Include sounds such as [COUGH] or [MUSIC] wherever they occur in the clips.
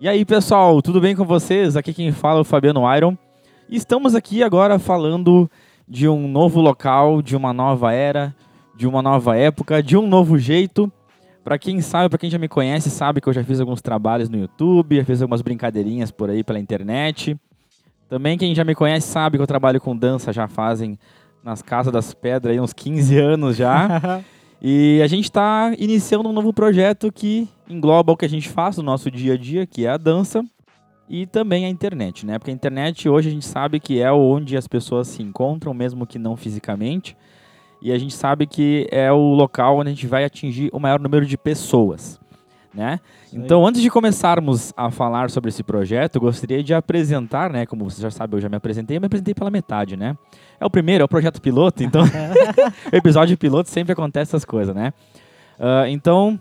E aí, pessoal, tudo bem com vocês? Aqui quem fala é o Fabiano Iron. Estamos aqui agora falando de um novo local, de uma nova era, de uma nova época, de um novo jeito. Para quem sabe, para quem já me conhece, sabe que eu já fiz alguns trabalhos no YouTube, já fiz algumas brincadeirinhas por aí pela internet. Também quem já me conhece sabe que eu trabalho com dança já fazem nas Casas das Pedras aí uns 15 anos já. [LAUGHS] e a gente está iniciando um novo projeto que engloba o que a gente faz no nosso dia a dia, que é a dança, e também a internet, né? Porque a internet hoje a gente sabe que é onde as pessoas se encontram, mesmo que não fisicamente. E a gente sabe que é o local onde a gente vai atingir o maior número de pessoas, né? Então, antes de começarmos a falar sobre esse projeto, eu gostaria de apresentar, né? Como você já sabe, eu já me apresentei, eu me apresentei pela metade, né? É o primeiro, é o projeto piloto, então [LAUGHS] [LAUGHS] episódio piloto sempre acontece essas coisas, né? Uh, então,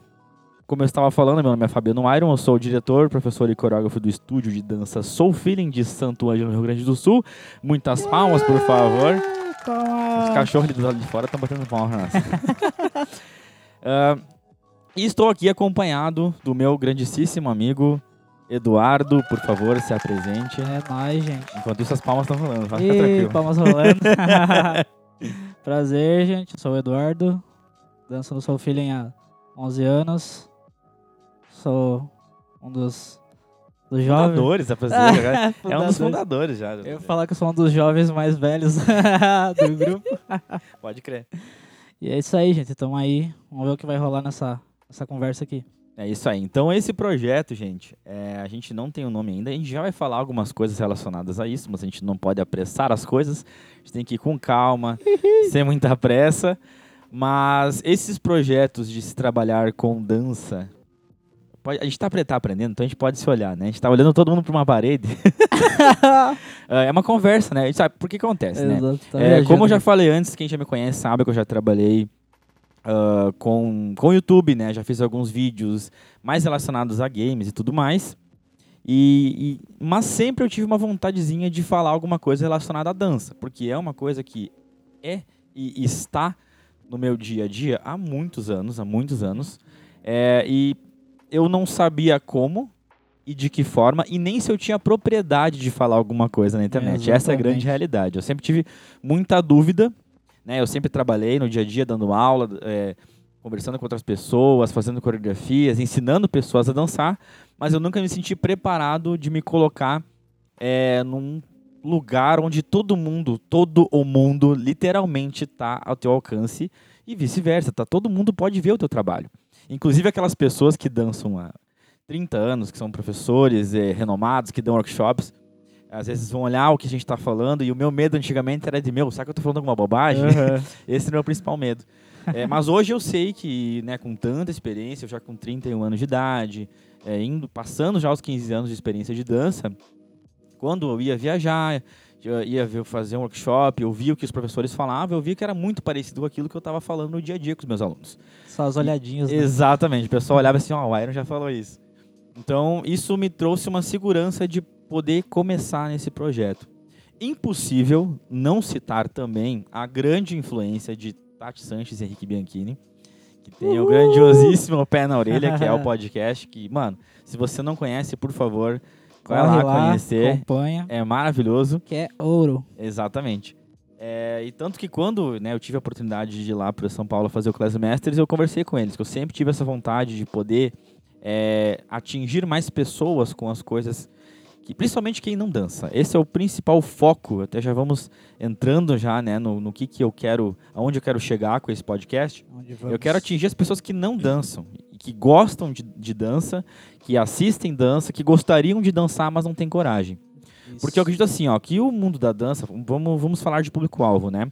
como eu estava falando, meu nome é Fabiano Iron, eu sou o diretor, professor e coreógrafo do estúdio de dança Soul Feeling de Santo Ângelo, Rio Grande do Sul. Muitas palmas, por favor. Os cachorros do lado de fora estão batendo palmas. uh, [LAUGHS] e estou aqui acompanhado do meu grandíssimo amigo Eduardo, por favor, se apresente. É nóis, gente. Enquanto isso, as palmas estão rolando. Vai ficar tranquilo. palmas rolando. [LAUGHS] Prazer, gente. Eu sou o Eduardo. Danço no Soul Feeling há 11 anos. Sou um dos, dos jovens. Fundadores, dizer, cara. [LAUGHS] É um dos Fundadores. já. Eu ia falar que eu sou um dos jovens mais velhos [LAUGHS] do grupo. Pode crer. E é isso aí, gente. Tamo aí. Vamos ver o que vai rolar nessa, nessa conversa aqui. É isso aí. Então, esse projeto, gente, é, a gente não tem o nome ainda. A gente já vai falar algumas coisas relacionadas a isso, mas a gente não pode apressar as coisas. A gente tem que ir com calma, [LAUGHS] sem muita pressa. Mas esses projetos de se trabalhar com dança. pode- a gente tá, tá aprendendo, então a gente pode se olhar, né? A gente tá olhando todo mundo pra uma parede. [LAUGHS] é uma conversa, né? A gente sabe por que acontece, né? Tá É, como eu já falei antes, quem já me conhece sabe que eu já trabalhei ah, com, com o YouTube, né? Já fiz alguns vídeos mais relacionados a games e tudo mais. E, e- mas sempre eu tive uma vontadezinha de falar alguma coisa relacionada à dança, porque é uma coisa que é e está no meu dia a dia há muitos anos, há muitos anos. É, e eu não sabia como e de que forma, e nem se eu tinha propriedade de falar alguma coisa na internet. Essa é a grande realidade. Eu sempre tive muita dúvida, né? Eu sempre trabalhei no dia a dia dando aula, é, conversando com outras pessoas, fazendo coreografias, ensinando pessoas a dançar, mas eu nunca me senti preparado de me colocar é, num lugar onde todo mundo, todo o mundo, literalmente está ao teu alcance e vice-versa, tá? Todo mundo pode ver o teu trabalho. Inclusive aquelas pessoas que dançam há 30 anos, que são professores eh, renomados, que dão workshops, às vezes vão olhar o que a gente está falando e o meu medo antigamente era de, meu, será que eu estou falando alguma bobagem? Aham. [LAUGHS] Esse era o meu principal medo. É, mas hoje eu sei que, né, com tanta experiência, eu já com 31 anos de idade, é, indo, passando já os 15 anos de experiência de dança, quando eu ia viajar, eu ia fazer um workshop, eu via o que os professores falavam, eu via que era muito parecido com aquilo que eu estava falando no dia a dia com os meus alunos. Só as olhadinhas. né? Exatamente, o pessoal olhava assim, ó, o Iron já falou isso. Então, isso me trouxe uma segurança de poder começar nesse projeto. Impossível não citar também a grande influência de Tati Sanches e Henrique Bianchini, que tem o grandiosíssimo Pé na Orelha, que é o [LAUGHS] podcast que, mano, se você não conhece, por favor, vai Corre lá, conhecer. Acompanha. É maravilhoso. Que é ouro. Exatamente. É, e tanto que quando né, eu tive a oportunidade de ir lá para São Paulo fazer o Class Masters, eu conversei com eles, que eu sempre tive essa vontade de poder é, atingir mais pessoas com as coisas, que, principalmente quem não dança. Esse é o principal foco, até já vamos entrando já né, no, no que, que eu quero, aonde eu quero chegar com esse podcast. Eu quero atingir as pessoas que não dançam, que gostam de, de dança, que assistem dança, que gostariam de dançar, mas não têm coragem. Isso. Porque eu acredito assim, ó, que o mundo da dança, vamos, vamos falar de público-alvo, né?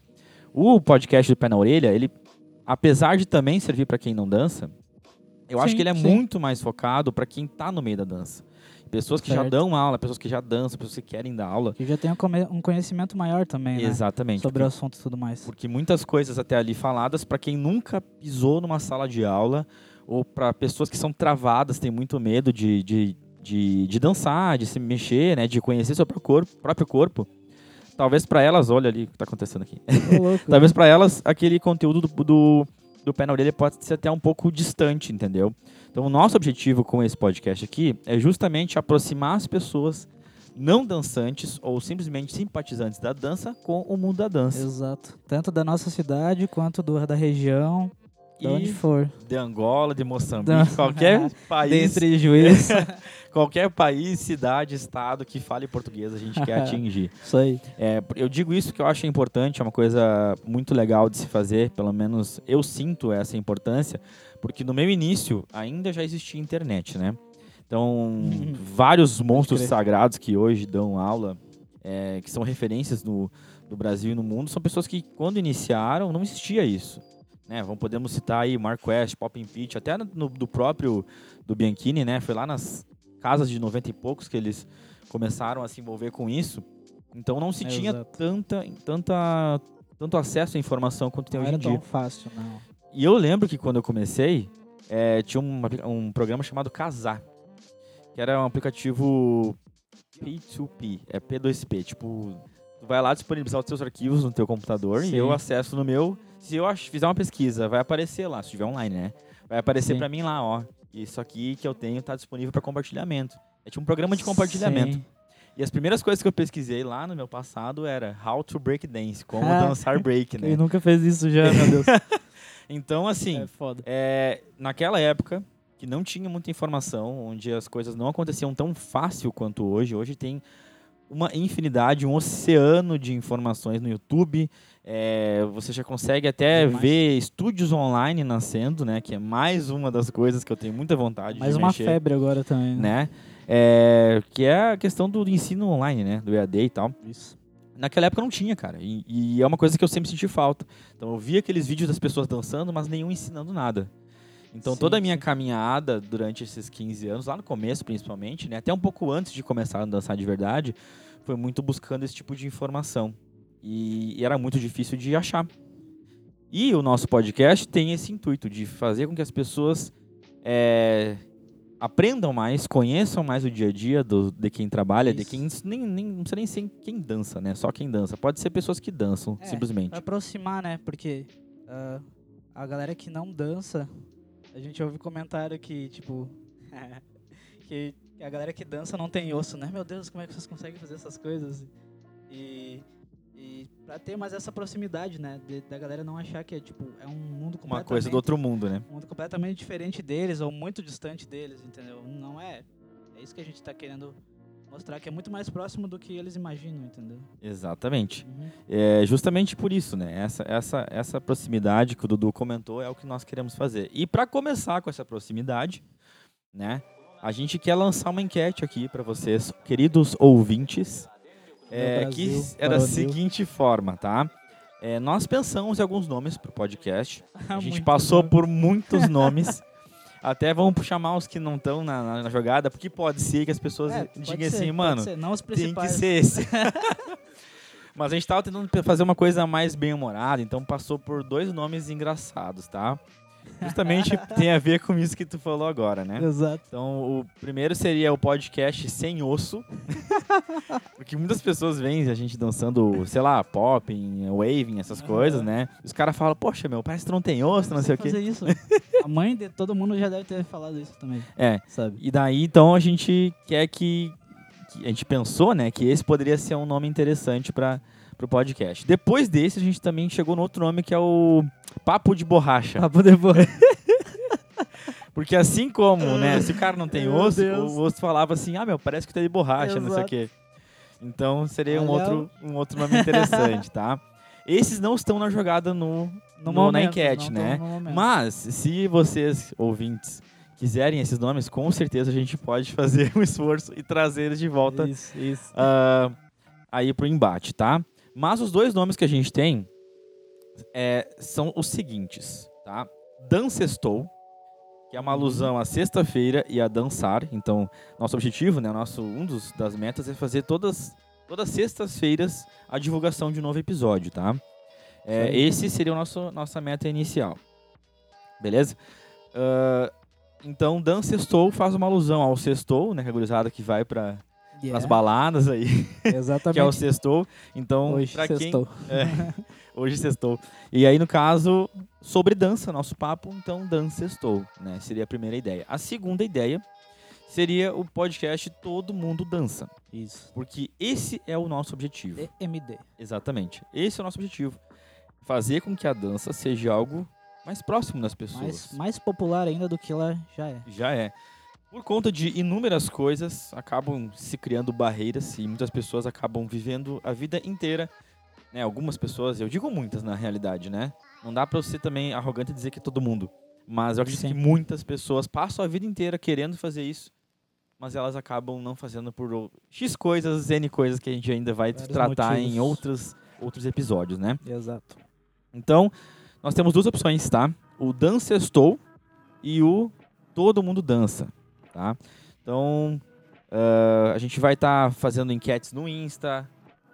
O podcast do Pé na Orelha, ele, apesar de também servir para quem não dança, eu acho Sim, que ele é sim. muito mais focado para quem tá no meio da dança. Pessoas que já Certo. dão aula, pessoas que já dançam, pessoas que querem dar aula. Que já tem um conhecimento maior também, né? Exatamente. Sobre o porque, assunto e tudo mais. porque muitas coisas até ali faladas para quem nunca pisou numa sala de aula ou para pessoas que são travadas, têm muito medo de, de, de, de dançar, de se mexer, né, de conhecer seu próprio corpo, próprio corpo. Talvez para elas, olha ali o que tá acontecendo aqui. [LAUGHS] Talvez para elas aquele conteúdo do, do, do pé na orelha pode ser até um pouco distante, entendeu? Então, o nosso objetivo com esse podcast aqui é justamente aproximar as pessoas não dançantes ou simplesmente simpatizantes da dança com o mundo da dança. Exato. Tanto da nossa cidade quanto do, da região, de onde for. de Angola, de Moçambique, qualquer [LAUGHS] país, Dentre juízes. [LAUGHS] qualquer país, cidade, estado que fale português, a gente quer [LAUGHS] atingir. Isso aí. É, eu digo isso porque eu acho importante, é uma coisa muito legal de se fazer, pelo menos eu sinto essa importância, porque no meu início ainda já existia internet, né? Então, vários monstros sagrados que hoje dão aula, é, que são referências no, no Brasil e no mundo, são pessoas que quando iniciaram não existia isso. Né? Vamos, podemos citar aí Mark West, Pop Pitch, até no, do próprio do Bianchini, né? Foi lá nas casas de 90 e poucos que eles começaram a se envolver com isso. Então não se É, tinha exato. tanta, tanta, tanto acesso à informação quanto tem Não hoje era em dia. tão fácil, não. E eu lembro que quando eu comecei, é, tinha um, um programa chamado Casar, que era um aplicativo P2P, é P2P, tipo, tu vai lá disponibilizar os teus arquivos no teu computador e Sim. eu acesso no meu. Se eu fizer uma pesquisa, vai aparecer lá, se estiver online, né? Vai aparecer pra mim lá, ó. Isso aqui que eu tenho tá disponível para compartilhamento. É tipo um programa de compartilhamento. Sim. E as primeiras coisas que eu pesquisei lá no meu passado era How to Break Dance, como Ah, dançar break, [LAUGHS] né? Quem nunca fez isso já, meu Deus. [LAUGHS] Então, assim, é foda. é, naquela época, que não tinha muita informação, onde as coisas não aconteciam tão fácil quanto hoje, hoje tem uma infinidade, um oceano de informações no YouTube. é, você já consegue até Demais. ver estúdios online nascendo, né? Que é mais uma das coisas que eu tenho muita vontade Mais de uma mexer, febre agora também. Né? né? É, que é a questão do ensino online, né? Do EAD e tal. Isso. Naquela época não tinha, cara. E, e é uma coisa que eu sempre senti falta. Então eu via aqueles vídeos das pessoas dançando, mas nenhum ensinando nada. Então Sim, toda a minha sim. caminhada durante esses 15 anos, lá no começo principalmente, né, até um pouco antes de começar a dançar de verdade, foi muito buscando esse tipo de informação. E, e era muito difícil de achar. E o nosso podcast tem esse intuito de fazer com que as pessoas é, aprendam mais, conheçam mais o dia a dia do, de quem trabalha, de Isso. quem nem, nem, não precisa nem ser quem dança, né? Só quem dança. Pode ser pessoas que dançam, É, simplesmente. Pra aproximar, né? Porque ah, a galera que não dança, a gente ouve comentário que, tipo. [LAUGHS] que a galera que dança não tem osso, né? Meu Deus, como é que vocês conseguem fazer essas coisas? E. E pra ter mais essa proximidade, né? de- da galera não achar que é, tipo, é um mundo completamente... Uma coisa do outro mundo, né? um mundo completamente diferente deles ou muito distante deles, entendeu? Não é. É isso que a gente tá querendo mostrar, que é muito mais próximo do que eles imaginam, entendeu? Exatamente. Uhum. É justamente por isso, né? Essa, essa, essa proximidade que o Dudu comentou é o que nós queremos fazer. E para começar com essa proximidade, né? A gente quer lançar uma enquete aqui para vocês, queridos ouvintes, é, Brasil, que é da seguinte forma, tá? É, nós pensamos em alguns nomes pro podcast. [LAUGHS] A gente Muito passou bom. por muitos nomes. [LAUGHS] Até vamos chamar os que não estão na, na- na jogada, porque pode ser que as pessoas É, digam ser, assim, pode mano, ser, não os tem que ser esse. [LAUGHS] [LAUGHS] Mas a gente tava tentando fazer uma coisa mais bem-humorada, então passou por dois nomes engraçados, tá? Justamente tem a ver com isso que tu falou agora, né? Exato. Então, o primeiro seria o podcast Sem Osso. [LAUGHS] Porque muitas pessoas veem a gente dançando, sei lá, popping, waving, essas coisas, né? Os caras falam, poxa, meu, parece que não tem osso, não sei o quê. fazer isso. [LAUGHS] A mãe de todo mundo já deve ter falado isso também, É, sabe? E daí, então, a gente quer que, que- A gente pensou, né, que esse poderia ser um nome interessante para o podcast. Depois desse, a gente também chegou no outro nome que é o Papo de Borracha. Papo depois. [LAUGHS] Porque assim como, né, se o cara não tem osso, o osso falava assim: ah, meu, parece que tá de borracha, não sei o Exato. quê. Então seria um Olha outro, um outro nome interessante, tá? Esses não estão na jogada no, No no- momento, na enquete, né? Mas, se vocês, ouvintes, quiserem esses nomes, com certeza a gente pode fazer [LAUGHS] um esforço e trazer eles de volta Isso, isso. ah, aí pro embate, tá? Mas os dois nomes que a gente tem é, são os seguintes, tá? Dancestou, que é uma alusão à sexta-feira e a dançar. Então, nosso objetivo, né, nosso, um dos, das metas é fazer todas, todas sextas-feiras a divulgação de um novo episódio, tá? É, esse seria o nosso nossa meta inicial. Beleza? Ah, então, Dancestou faz uma alusão ao sextou, né, que é que vai para Yeah, as baladas aí, Exatamente. [LAUGHS] que é o sextou. Então, Hoje pra quem sextou. é, hoje sextou. E aí, no caso, sobre dança, nosso papo, então dança estou, né? Seria a primeira ideia. A segunda ideia seria o podcast Todo Mundo Dança, Isso. porque esse é o nosso objetivo. EMD. Exatamente. Esse é o nosso objetivo. Fazer com que a dança seja algo mais próximo das pessoas. Mais, mais popular ainda do que ela já é. Já é. Por conta de inúmeras coisas, acabam se criando barreiras e muitas pessoas acabam vivendo a vida inteira. Né? Algumas pessoas, eu digo muitas na realidade, né? Não dá pra você também arrogante dizer que é todo mundo. Mas eu acredito Sim. que muitas pessoas passam a vida inteira querendo fazer isso, mas elas acabam não fazendo por X coisas, N coisas que a gente ainda vai Vários tratar em motivos. outros, outros episódios, né? Exato. Então, nós temos duas opções, tá? O Dança Estou e o Todo Mundo Dança, tá? Então, ah, a gente vai estar fazendo enquetes no Insta,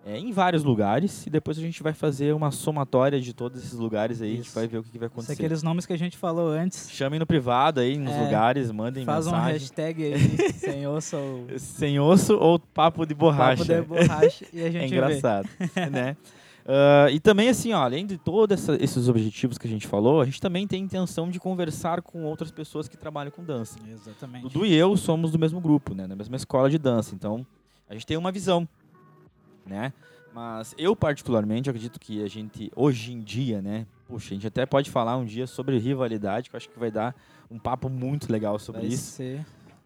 é, em vários lugares, e depois a gente vai fazer uma somatória de todos esses lugares aí, a gente Isso. vai ver o que, que vai Isso acontecer. aqueles nomes que a gente falou antes. Chamem no privado aí, nos É, lugares, mandem Faz um mensagem. hashtag aí, [LAUGHS] sem osso ou Sem osso ou papo de borracha. papo de borracha e a [LAUGHS] É gente vê. engraçado, né? [LAUGHS] Ah, e também, assim, ó, além de todos esses objetivos que a gente falou, a gente também tem intenção de conversar com outras pessoas que trabalham com dança. Exatamente. Dudu e eu somos do mesmo grupo, né? Da mesma escola de dança. Então, a gente tem uma visão, né? Mas eu, particularmente, acredito que a gente, hoje em dia, né? Puxa, a gente até pode falar um dia sobre rivalidade, que eu acho que vai dar um papo muito legal sobre Vai isso. ser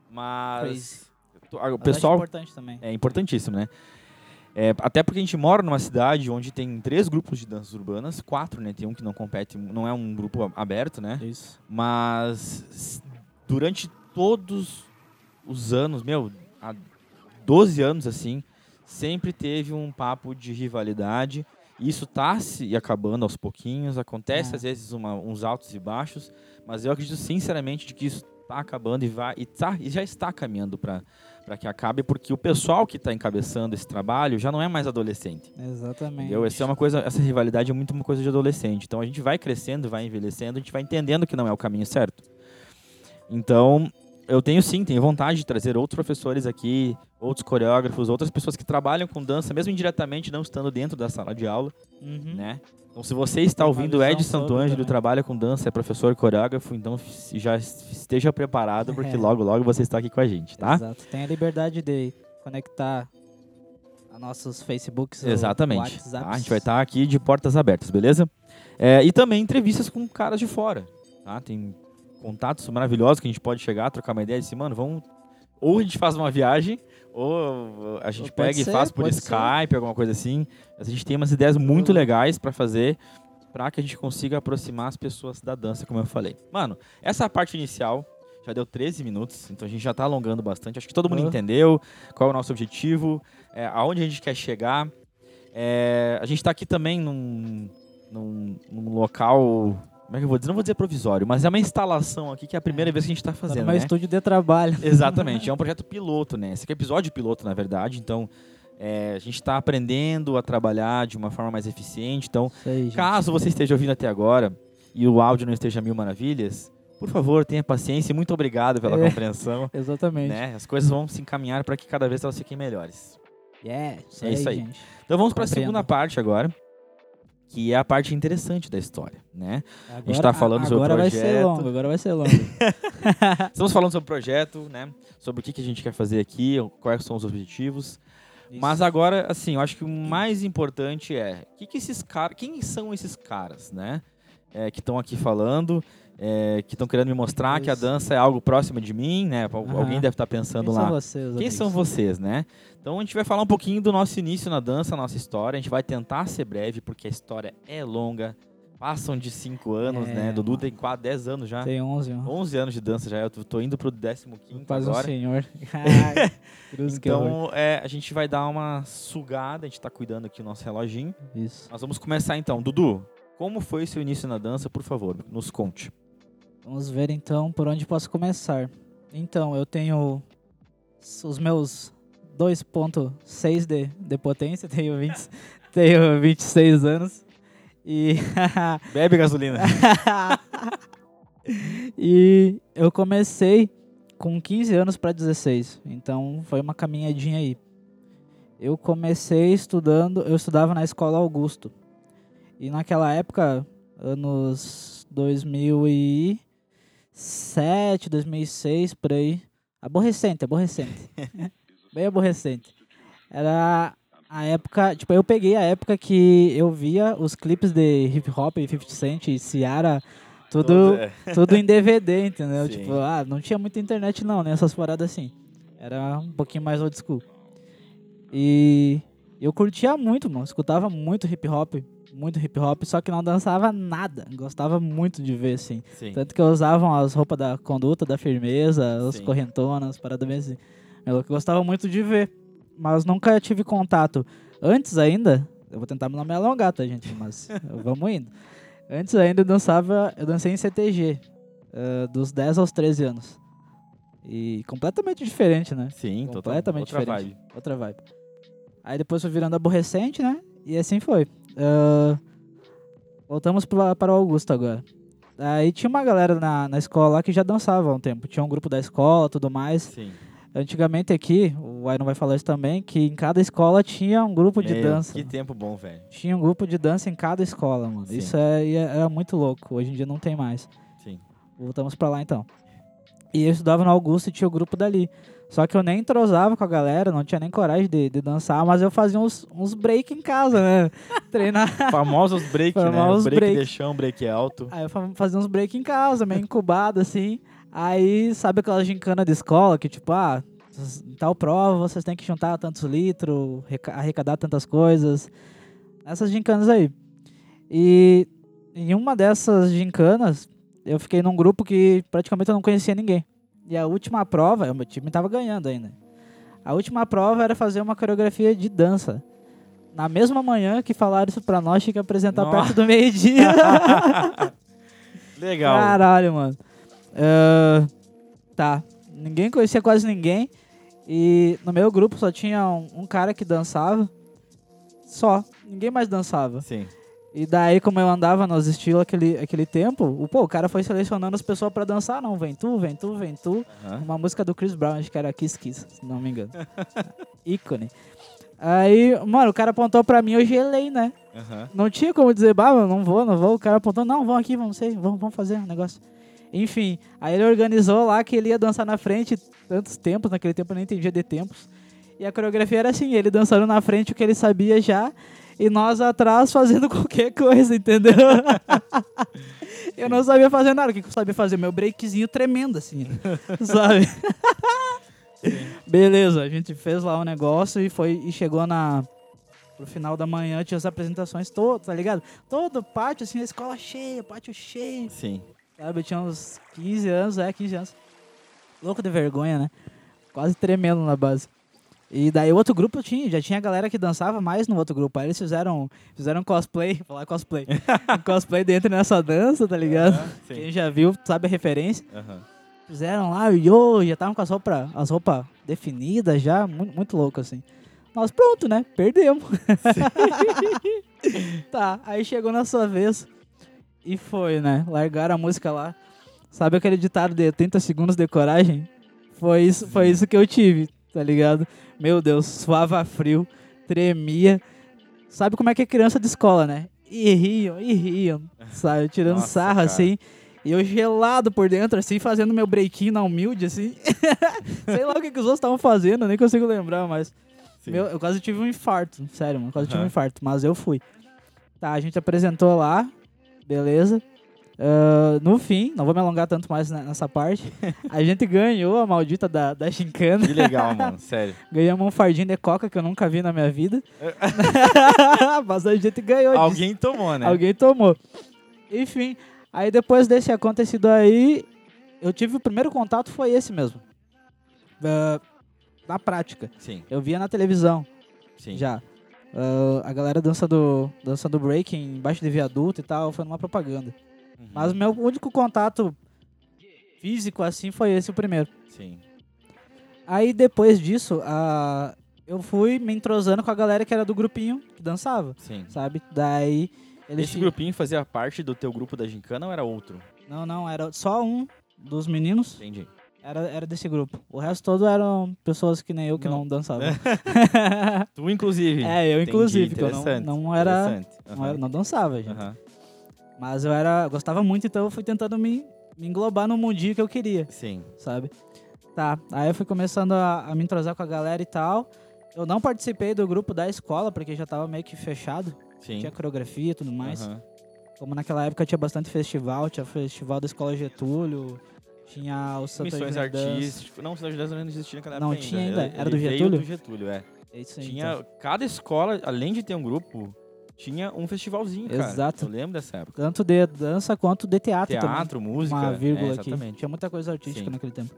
Mas crazy. o pessoal importante também. é importantíssimo, né? É, até porque a gente mora numa cidade onde tem três grupos de danças urbanas, quatro, né? Tem um que não compete, não é um grupo aberto, né? Isso. Mas durante todos os anos, meu, há 12 anos assim, sempre teve um papo de rivalidade. Isso tá se acabando aos pouquinhos, acontece É. às vezes uma- uns altos e baixos, mas eu acredito sinceramente de que isso está acabando e vai e, tá, e já está caminhando para que acabe, porque o pessoal que está encabeçando esse trabalho já não é mais adolescente. Exatamente. Entendeu? Essa é uma coisa, essa rivalidade é muito uma coisa de adolescente. Então a gente vai crescendo, vai envelhecendo, a gente vai entendendo que não é o caminho certo. Então, eu tenho sim, tenho vontade de trazer outros professores aqui, outros coreógrafos, outras pessoas que trabalham com dança, mesmo indiretamente, não estando dentro da sala de aula, Uhum. né? Então, se você está ouvindo Ed também. trabalha com dança, é professor coreógrafo, então já esteja preparado, porque É. logo, logo você está aqui com a gente, tá? Exato. Tem a liberdade de conectar a nossos Facebooks ou Exatamente. WhatsApps. tá? A gente vai estar aqui de portas abertas, beleza? É, e também entrevistas com caras de fora. Tá? Tem contatos maravilhosos que a gente pode chegar, trocar uma ideia e dizer, mano, vamos. Ou a gente faz uma viagem, ou a gente Ou pega ser, e faz por pode ser. Skype, alguma coisa assim. A gente tem umas ideias muito Uhum. legais para fazer para que a gente consiga aproximar as pessoas da dança, como eu falei. Mano, essa parte inicial já deu 13 minutos, então a gente já tá alongando bastante. Acho que todo mundo Uhum. entendeu qual é o nosso objetivo, é, aonde a gente quer chegar. É, a gente tá aqui também num, num, num local. Como é que eu vou dizer? Não vou dizer provisório, mas é uma instalação aqui que é a primeira vez que a gente tá Tá fazendo. no meu né? estúdio de trabalho. [LAUGHS] Exatamente, é um projeto piloto, né? Esse aqui é episódio piloto, na verdade. Então, é, a gente está aprendendo a trabalhar de uma forma mais eficiente. Então, aí, caso você esteja ouvindo até agora e o áudio não esteja mil maravilhas, por favor, tenha paciência e muito obrigado pela É. compreensão. [LAUGHS] Exatamente. Né? As coisas vão se encaminhar para que cada vez elas fiquem melhores. Yeah, É aí, isso aí. gente. Então vamos para a segunda parte agora, que é a parte interessante da história, né? Agora, tá falando sobre o agora vai ser projeto. longo, agora vai ser longo. [LAUGHS] Estamos falando sobre o projeto, né? Sobre o que, que a gente quer fazer aqui, quais são os objetivos. Mas Isso. agora, assim, eu acho que o mais importante é que que esses caras, quem são esses caras, né? É, que estão aqui falando, é, que estão querendo me mostrar que a Isso. dança é algo próximo de mim, né? Aham. Alguém deve estar pensando Quem lá. são vocês, Quem amigos? são vocês, né? Então a gente vai falar um pouquinho do nosso início na dança, nossa história. A gente vai tentar ser breve, porque a história é longa. Passam de 5 anos, É, né? Dudu mano. tem quase 10 anos já. Tem 11, ó. 11 anos de dança já. Eu tô- indo pro 15 Quase um agora. senhor. [LAUGHS] Ai, que horror. Então, é, a gente vai dar uma sugada, a gente tá cuidando aqui do nosso reloginho. Isso. Nós vamos começar então. Dudu, como foi seu início na dança, por favor, nos conte. Vamos ver então por onde posso começar. Então, eu tenho os meus 2.6 de, de potência, [LAUGHS] tenho, 20, tenho 26 anos. E, [LAUGHS] Bebe gasolina. [LAUGHS] e eu comecei com 15 anos para 16. Então foi uma caminhadinha aí. Eu comecei estudando, eu estudava na escola Augusto. E naquela época, anos 2007, 2006, por aí. Aborrecente, aborrecente. Bem aborrecente. Era a época, tipo, eu peguei a época que eu via os clipes de hip hop, 50 Cent e Ciara, tudo, é. [LAUGHS] tudo em DVD, entendeu? Sim. Tipo, ah, não tinha muita internet não, né? Essas paradas assim. Era um pouquinho mais old school. E eu curtia muito, mano. Escutava muito hip hop, muito hip hop, só que não dançava nada. Gostava muito de ver, assim. Sim. Tanto que eu usava as roupas da conduta, da firmeza, Sim. correntonas, paradas bem assim. Eu gostava muito de ver, mas nunca tive contato. Antes ainda, eu vou tentar não me alongar, tá, gente? Mas [LAUGHS] vamos indo. Antes ainda eu dançava, eu dancei em CTG, eh, dos 10 aos 13 anos. E completamente diferente, né? Sim, completamente outra diferente. vibe. Outra vibe. Aí depois foi virando aborrecente, né? E assim foi. Ah, voltamos pra, para o Augusto agora. Aí tinha uma galera na, na escola lá que já dançava há um tempo. Tinha um grupo da escola tudo mais. Sim. Antigamente aqui, o Iron vai falar isso também, que em cada escola tinha um grupo de Meu, dança. Que tempo bom, velho. Tinha um grupo de dança em cada escola, mano. Sim. Isso é, e é- era muito louco. Hoje em dia não tem mais. Sim. Voltamos pra lá então. E eu estudava no Augusto e tinha o grupo dali. Só que eu nem entrosava com a galera, não tinha nem coragem de, de dançar, mas eu fazia uns, uns break em casa, né? [LAUGHS] Treinar. Famosos break, né? Famosos break, break. de chão, break alto. Aí eu fa- fazia uns break em casa, meio [LAUGHS] incubado assim. Aí, sabe aquela gincana de escola que tipo, ah, tal prova vocês têm que juntar tantos litros, reca- arrecadar tantas coisas. Essas gincanas aí. E em uma dessas gincanas, eu fiquei num grupo que praticamente eu não conhecia ninguém. E a última prova, o meu time tava ganhando ainda. A última prova era fazer uma coreografia de dança. Na mesma manhã que falaram isso pra nós, tinha que apresentar Nossa. perto do meio-dia. [LAUGHS] [LAUGHS] Legal. Caralho, mano. Ah, tá. Ninguém conhecia quase ninguém. E no meu grupo só tinha um, um cara que dançava. Só. Ninguém mais dançava. Sim. E daí, como eu andava nos estilos aquele, aquele tempo, o, pô, o cara foi selecionando as pessoas pra dançar. Não, vem tu, vem tu, vem tu. Aham. Uma música do Chris Brown, acho que era Kiss Kiss, se não me engano. [LAUGHS] Ícone. Aí, mano, o cara apontou pra mim, eu gelei, né? Aham. Não tinha como dizer, bah, não vou, não vou. O cara apontou, não, vamos aqui, vamos vamos, vamos fazer um negócio. Enfim, aí ele organizou lá que ele ia dançar na frente tantos tempos, naquele tempo eu não entendia de tempos. E a coreografia era assim, ele dançando na frente o que ele sabia já, e nós atrás fazendo [LAUGHS] qualquer coisa, entendeu? [LAUGHS] eu não sabia fazer nada, o que que eu sabia fazer? Meu breakzinho tremendo, assim, [LAUGHS] sabe? Beleza, a gente fez lá um negócio e foi e chegou na pro final da manhã, tinha as apresentações todas, tá ligado? Todo pátio, assim, a escola cheia, pátio cheio. Sim. Sabe, eu tinha uns 15 anos, é, 15 anos. Louco de vergonha, né? Quase tremendo na base. E daí o outro grupo tinha, já tinha galera que dançava mais no outro grupo. Aí eles fizeram, fizeram cosplay, [LAUGHS] falar cosplay. um cosplay dentro nessa dança, tá ligado? Sim. Quem já viu sabe a referência. Aham. Fizeram lá, yo, já estavam com as roupas as definidas já, muito, muito louco assim. Nós pronto, né? Perdemos. [LAUGHS] tá, aí chegou na sua vez e foi, né? Largaram a música lá. Sabe aquele ditado de 30 segundos de coragem? Foi isso, foi isso que eu tive, tá ligado? Meu Deus, suava frio, tremia. Sabe como é que é criança de escola, né? E riam, e riam, sabe? [LAUGHS] Tirando Nossa, sarra cara. assim. E eu gelado por dentro, assim, fazendo meu breakinho na humilde, assim. [LAUGHS] Sei lá o que, que os outros estavam fazendo, nem consigo lembrar, mas. Meu, eu quase tive um infarto, sério, mano. Quase tive um infarto, mas eu fui. Tá, a gente apresentou lá, beleza. Ah, no fim, não vou me alongar tanto mais ne- nessa parte. [LAUGHS] A gente ganhou a maldita da, da gincana. Que legal, mano. [LAUGHS] Sério. Ganhamos um fardinho de coca que eu nunca vi na minha vida. [LAUGHS] mas a gente ganhou. disso. Alguém tomou, né? Alguém tomou. Enfim, aí depois desse acontecido aí, eu tive o primeiro contato foi esse mesmo. Ah, na prática. Sim, Eu via na televisão sim. já. Ah, a galera dançando, dançando breaking embaixo de viaduto e tal, foi numa propaganda. Uhum. Mas o meu único contato físico assim foi esse o primeiro. Sim. Aí depois disso, ah, eu fui me entrosando com a galera que era do grupinho que dançava, Sim. sabe? Daí eles Esse grupinho fazia parte do teu grupo da gincana ou era outro? Não, não, era só um dos meninos Entendi. Era, era desse grupo. O resto todo eram pessoas que nem eu que Não. não, dançavam. [LAUGHS] Tu, inclusive. é, eu Entendi, inclusive, que eu não, não era, interessante. não era, não dançava, gente. Aham. Mas eu era, gostava muito, então eu fui tentando me, me englobar no mundinho que eu queria, Sim. sabe? Tá, aí eu fui começando a, a me entrosar com a galera e tal. Eu não participei do grupo da escola, porque já tava meio que fechado. Sim. Tinha coreografia e tudo mais. Aham. Como naquela época tinha bastante festival, tinha festival da Escola Getúlio, tinha o Santa Missões artísticas. Não, Santa Juventus não existia naquela Não época tinha ainda? Ele- Era do Getúlio? do Getúlio, é. É isso aí, Tinha, então. cada escola, além de ter um grupo, tinha um festivalzinho, cara. Exato. Eu lembro dessa época. Tanto de dança quanto de teatro, também. Teatro, música. Uma vírgula é, aqui. exatamente. Tinha muita coisa artística Sim. naquele tempo.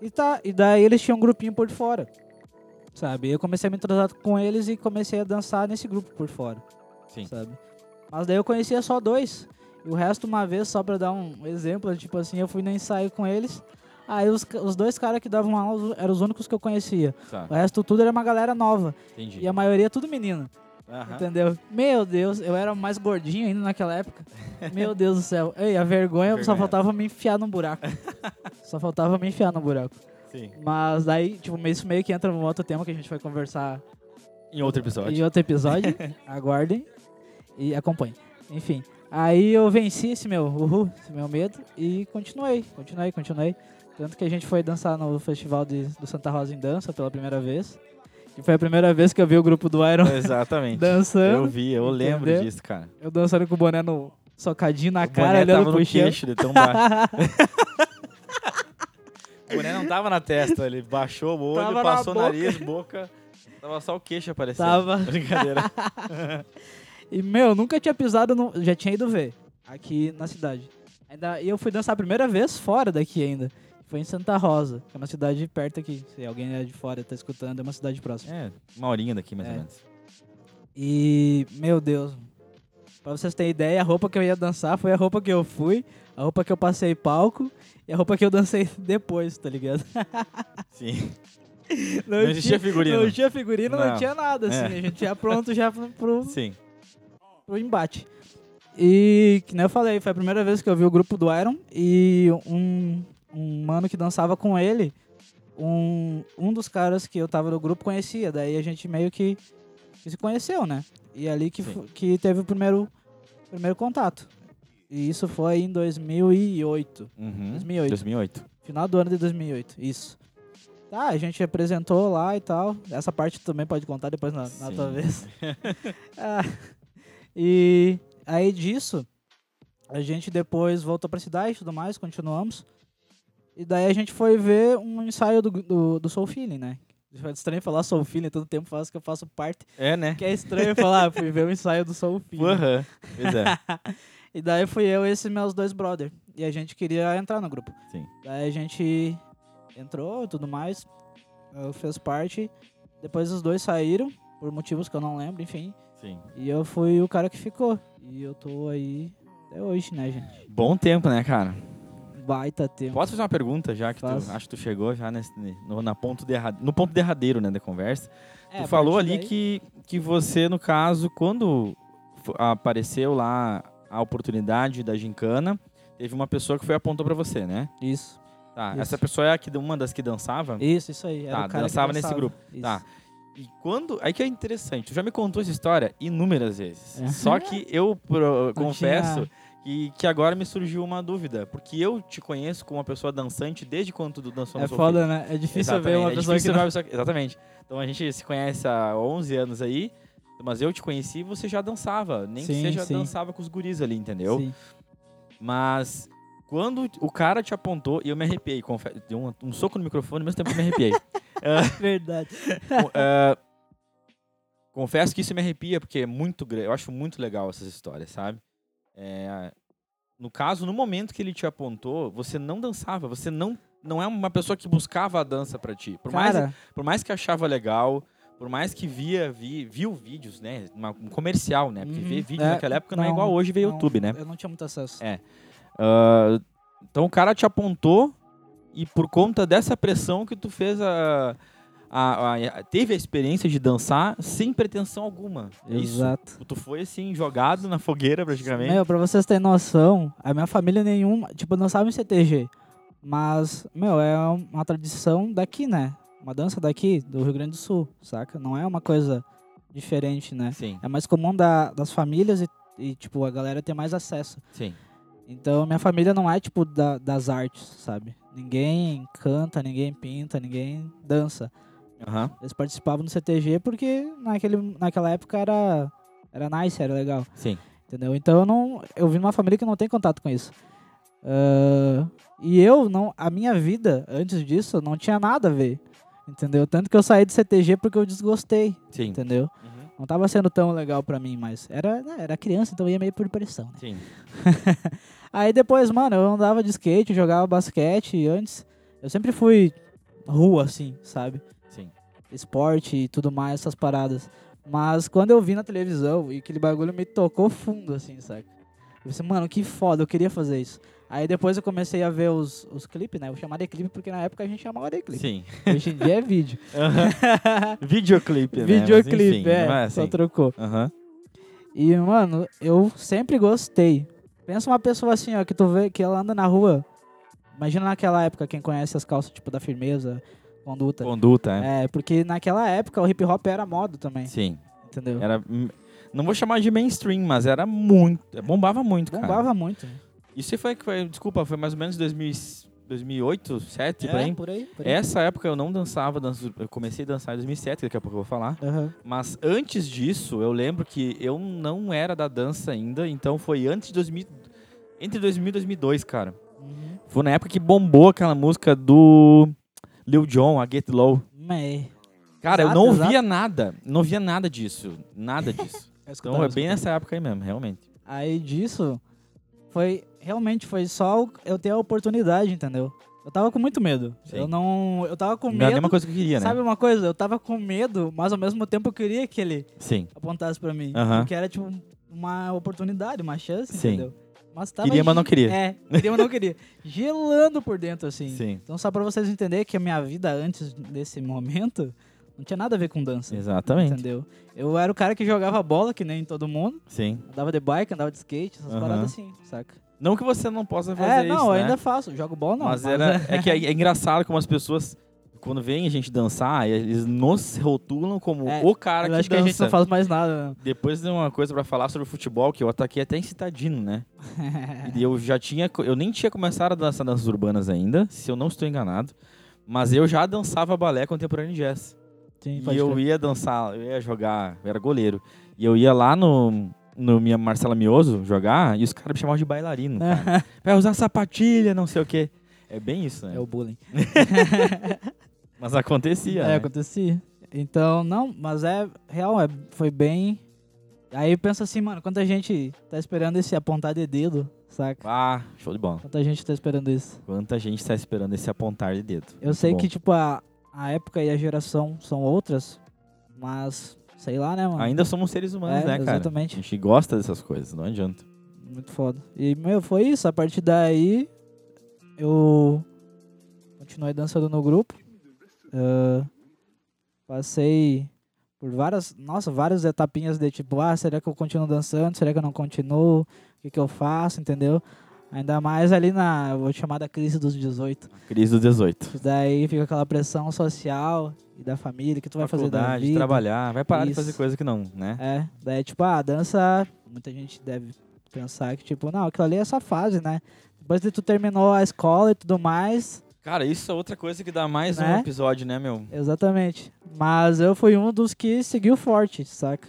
E, tá, e daí eles tinham um grupinho por fora. Sabe? Eu comecei a me entrosar com eles e comecei a dançar nesse grupo por fora. Sim. Sabe? Mas daí eu conhecia só dois. E o resto, uma vez, só pra dar um exemplo, tipo assim, eu fui no ensaio com eles. Aí os, os dois caras que davam aula eram os únicos que eu conhecia. Tá, O resto tudo era uma galera nova. entendi. E a maioria tudo menino. Aham. Entendeu? Meu Deus, eu era mais gordinho ainda naquela época. Meu Deus do céu. Ei, a vergonha, só Vergonha. faltava me enfiar num buraco. [LAUGHS] só faltava me enfiar num buraco. Sim. Mas daí, tipo, isso meio que entra num outro tema que a gente vai conversar Em outro episódio. em outro episódio. [LAUGHS] Aguardem e acompanhem. Enfim, aí eu venci esse meu, uhul, esse meu medo e continuei, continuei, continuei. Tanto que a gente foi dançar no festival de, do Santa Rosa em Dança pela primeira vez. E foi a primeira vez que eu vi o grupo do Iron Exatamente. [LAUGHS] dançando. Eu vi, eu lembro Entendeu? disso, cara. Eu dançando com o boné no socadinho na O cara, olhando tava pro no queixo de tão baixo. [LAUGHS] o boné não tava na testa, ele baixou o olho, Tava na passou o boca. nariz, boca. Tava só o queixo aparecendo. Tava. Brincadeira. [LAUGHS] E, meu, nunca tinha pisado no... Já tinha ido ver, aqui na cidade. Ainda... E eu fui dançar a primeira vez fora daqui ainda. Foi em Santa Rosa, que é uma cidade perto aqui. Se alguém é de fora tá escutando, é uma cidade próxima. É, uma horinha daqui, mais É. ou menos. E, meu Deus, pra vocês terem ideia, a roupa que eu ia dançar foi a roupa que eu fui, a roupa que eu passei palco e a roupa que eu dancei [LAUGHS] depois, tá ligado? Sim. [LAUGHS] Não existia figurino. Não tinha figurino, não, Não. tinha nada, assim. É. A gente ia pronto já pro, Sim. Pro embate. E, que nem eu falei, foi a primeira vez que eu vi o grupo do Iron e um, um mano que dançava com ele, um, um dos caras que eu tava no grupo conhecia. Daí a gente meio que, que se conheceu, né? E ali que, Sim. que teve o primeiro, primeiro contato. E isso foi em 2008. Uhum. 2008. 2008. Final do ano de 2008, isso. Tá, a gente apresentou lá e tal. Essa parte também pode contar depois na, na tua vez. [LAUGHS] Ah, e aí disso, a gente depois voltou pra cidade e tudo mais, continuamos. E daí a gente foi ver um ensaio do, do, do Soul Feeling, né? É estranho falar Soul Feeling, todo tempo faz que eu faço parte. É, né? Que é estranho falar, fui ver o ensaio do Soul [LAUGHS] Feeling. Aham. Pois é. [LAUGHS] E daí fui eu e esses meus dois brother. E a gente queria entrar no grupo. Sim. Daí a gente entrou e tudo mais. Eu fiz parte. Depois os dois saíram, por motivos que eu não lembro, enfim. Sim. E eu fui o cara que ficou. E eu tô aí até hoje, né, gente? Bom tempo, né, cara? Baita tempo. Posso fazer uma pergunta, já que tu, acho que tu chegou já nesse, no, na ponto derra- no ponto derradeiro né, da conversa. É, tu falou ali daí- que, que você, no caso, quando apareceu lá a oportunidade da gincana, teve uma pessoa que foi e apontou pra você, né? Isso. Tá, Isso. essa pessoa é a que, uma das que dançava? Isso, isso aí. Era Tá, o cara que dançava nesse grupo. Isso. Tá. E quando. Aí que é interessante, tu já me contou essa história inúmeras vezes. É. Só que eu pro- confesso que, que agora me surgiu uma dúvida. Porque eu te conheço como uma pessoa dançante desde quando tu dançou no É foda, né? É difícil Exatamente, ver uma é pessoa que não... pessoa que- Exatamente. Então a gente se conhece há 11 anos aí. Mas eu te conheci e você já dançava. Nem que Sim, seja sim. dançava com os guris ali, entendeu? Sim. Mas quando o cara te apontou, e eu me arrepiei, confesso. Deu um, um soco no microfone, ao mesmo tempo que eu me arrepiei. [LAUGHS] [LAUGHS] Verdade. É, confesso que isso me arrepia, porque é muito eu acho muito legal essas histórias, sabe? É, no caso, no momento que ele te apontou, você não dançava, você não, não é uma pessoa que buscava a dança pra ti. Por, mais, Cara, por mais que achava legal, por mais que via, vi, viu vídeos, né? uma- um comercial, né? Porque Uhum. ver vídeo É, naquela época não, é não, igual hoje ver não, YouTube, né? eu não tinha muito acesso. É. Ah, então o cara te apontou e por conta dessa pressão que tu fez a, a- a- teve a experiência de dançar sem pretensão alguma. É Isso. Exato. Tu foi assim jogado na fogueira praticamente. Meu, pra vocês terem noção, a minha família nenhuma, tipo, dançava em CTG. Mas, meu, é uma tradição daqui, né? Uma dança daqui, do Rio Grande do Sul, saca? Não é uma coisa diferente, né? Sim. É mais comum da- das famílias e e, tipo, a galera ter mais acesso. Sim. Então, minha família não é, tipo, da- das artes, sabe? Ninguém canta, ninguém pinta, ninguém dança. Aham. Eles participavam do CTG porque naquele, naquela época era, era nice, era legal. Sim. Entendeu? Então eu não. Eu vim numa família que não tem contato com isso. Ah, e eu não. A minha vida, antes disso, não tinha nada a ver. Entendeu? Tanto que eu saí do CTG porque eu desgostei. Sim. Entendeu? Uhum. Não tava sendo tão legal pra mim, mas era, né, era criança, então ia meio por pressão. né? Sim. [LAUGHS] Aí depois, mano, eu andava de skate, jogava basquete e antes. Eu sempre fui rua, assim, sabe? Sim. Esporte e tudo mais, essas paradas. Mas quando eu vi na televisão e aquele bagulho me tocou fundo, assim, saca? Eu pensei, mano, que foda, eu queria fazer isso. Aí depois eu comecei a ver os, os clipes, né? Eu chamava de clipe porque na época a gente chamava de clipe. Sim. Hoje em dia é vídeo. [LAUGHS] Videoclipe, né? Videoclipe, enfim, é, é só assim. trocou. Aham. E, mano, eu sempre gostei. Pensa uma pessoa assim, ó, que tu vê que ela anda na rua. Imagina naquela época, quem conhece as calças, tipo, da firmeza, conduta. Conduta, é. É, porque naquela época o hip hop era moda também, Sim. entendeu? Era. Não vou chamar de mainstream, mas era muito. Bombava muito, cara. Bombava muito. Isso foi, foi. Desculpa, foi mais ou menos 2000, 2008, 2007, por É, aí. por aí, por aí. Essa época eu não dançava, dança- eu comecei a dançar em 2007, daqui a pouco eu vou falar. Aham. Mas antes disso, eu lembro que eu não era da dança ainda, então foi antes de 2000, entre 2000 e 2002, cara. Uhum. Foi na época que bombou aquela música do Lil Jon, a Get Low. Mei. Cara, eu Exato, não exato. via nada, não via nada disso, nada [LAUGHS] disso. Eu Então é bem nessa época aí mesmo, realmente. Aí disso, foi. Realmente foi só eu ter a oportunidade, entendeu? Eu tava com muito medo. Sim. Eu não. Eu tava com Não era a medo. mesma coisa que eu queria, né? Sabe uma coisa? Eu tava com medo, mas ao mesmo tempo eu queria que ele Sim. apontasse pra mim. Porque era tipo uma oportunidade, uma chance, Sim. entendeu? Mas tava Queria, mas não queria. É, queria, mas não queria. [LAUGHS] Gelando por dentro, assim. Sim. Então, só pra vocês entenderem que a minha vida antes desse momento não tinha nada a ver com dança. Exatamente. Entendeu? Eu era o cara que jogava bola, que nem todo mundo. Sim. Andava de bike, andava de skate, essas paradas assim, saca? Não que você não possa fazer é, isso, não, eu né? ainda faço. Jogo bola, não. mas era, é que é, é engraçado como as pessoas, quando veem a gente dançar, eles nos rotulam como É, o cara eu que acho que dança. a gente não faz mais nada. não. Depois tem uma coisa pra falar sobre futebol, que eu ataquei até em Citadino, né? [LAUGHS] E eu já tinha, eu nem tinha começado a dançar danças urbanas ainda, se eu não estou enganado. Mas eu já dançava balé contemporâneo jazz. Sim, E eu crer. ia dançar, eu ia jogar, eu era goleiro. E eu ia lá no, no minha Marcela Mioso jogar e os caras me chamavam de bailarino. Cara. [LAUGHS] Vai usar sapatilha, não sei o quê. É bem isso, né? É o bullying. [LAUGHS] Mas acontecia. É, né? acontecia. Então, não, mas é real, é, foi bem. Aí eu penso assim, mano, quanta gente tá esperando esse apontar de dedo, saca? Ah, show de bola. Quanta gente tá esperando isso. Quanta gente está esperando esse apontar de dedo. Eu Muito sei bom. que, tipo, a, a época e a geração são outras, mas sei lá, né, mano? Ainda somos seres humanos, É, né, cara? exatamente. A gente gosta dessas coisas, não adianta. Muito foda. E, meu, foi isso. A partir daí, eu continuei dançando no grupo. Ah, passei por várias, nossa, várias etapinhas de tipo, ah, será que eu continuo dançando? Será que eu não continuo? O que, que eu faço, entendeu? Ainda mais ali na, vou chamar da crise dos 18. Crise do 18. Daí fica aquela pressão social e da família, que tu vai fazer da Faculdade, vida. trabalhar, vai parar de Isso. fazer coisa que não, né? É, daí tipo, ah, a dança, muita gente deve pensar que tipo, não, aquilo ali é essa fase, né? Depois que tu terminou a escola e tudo mais, Cara, isso é outra coisa que dá mais um Né? episódio, né, meu? exatamente. Mas eu fui um dos que seguiu forte, saca?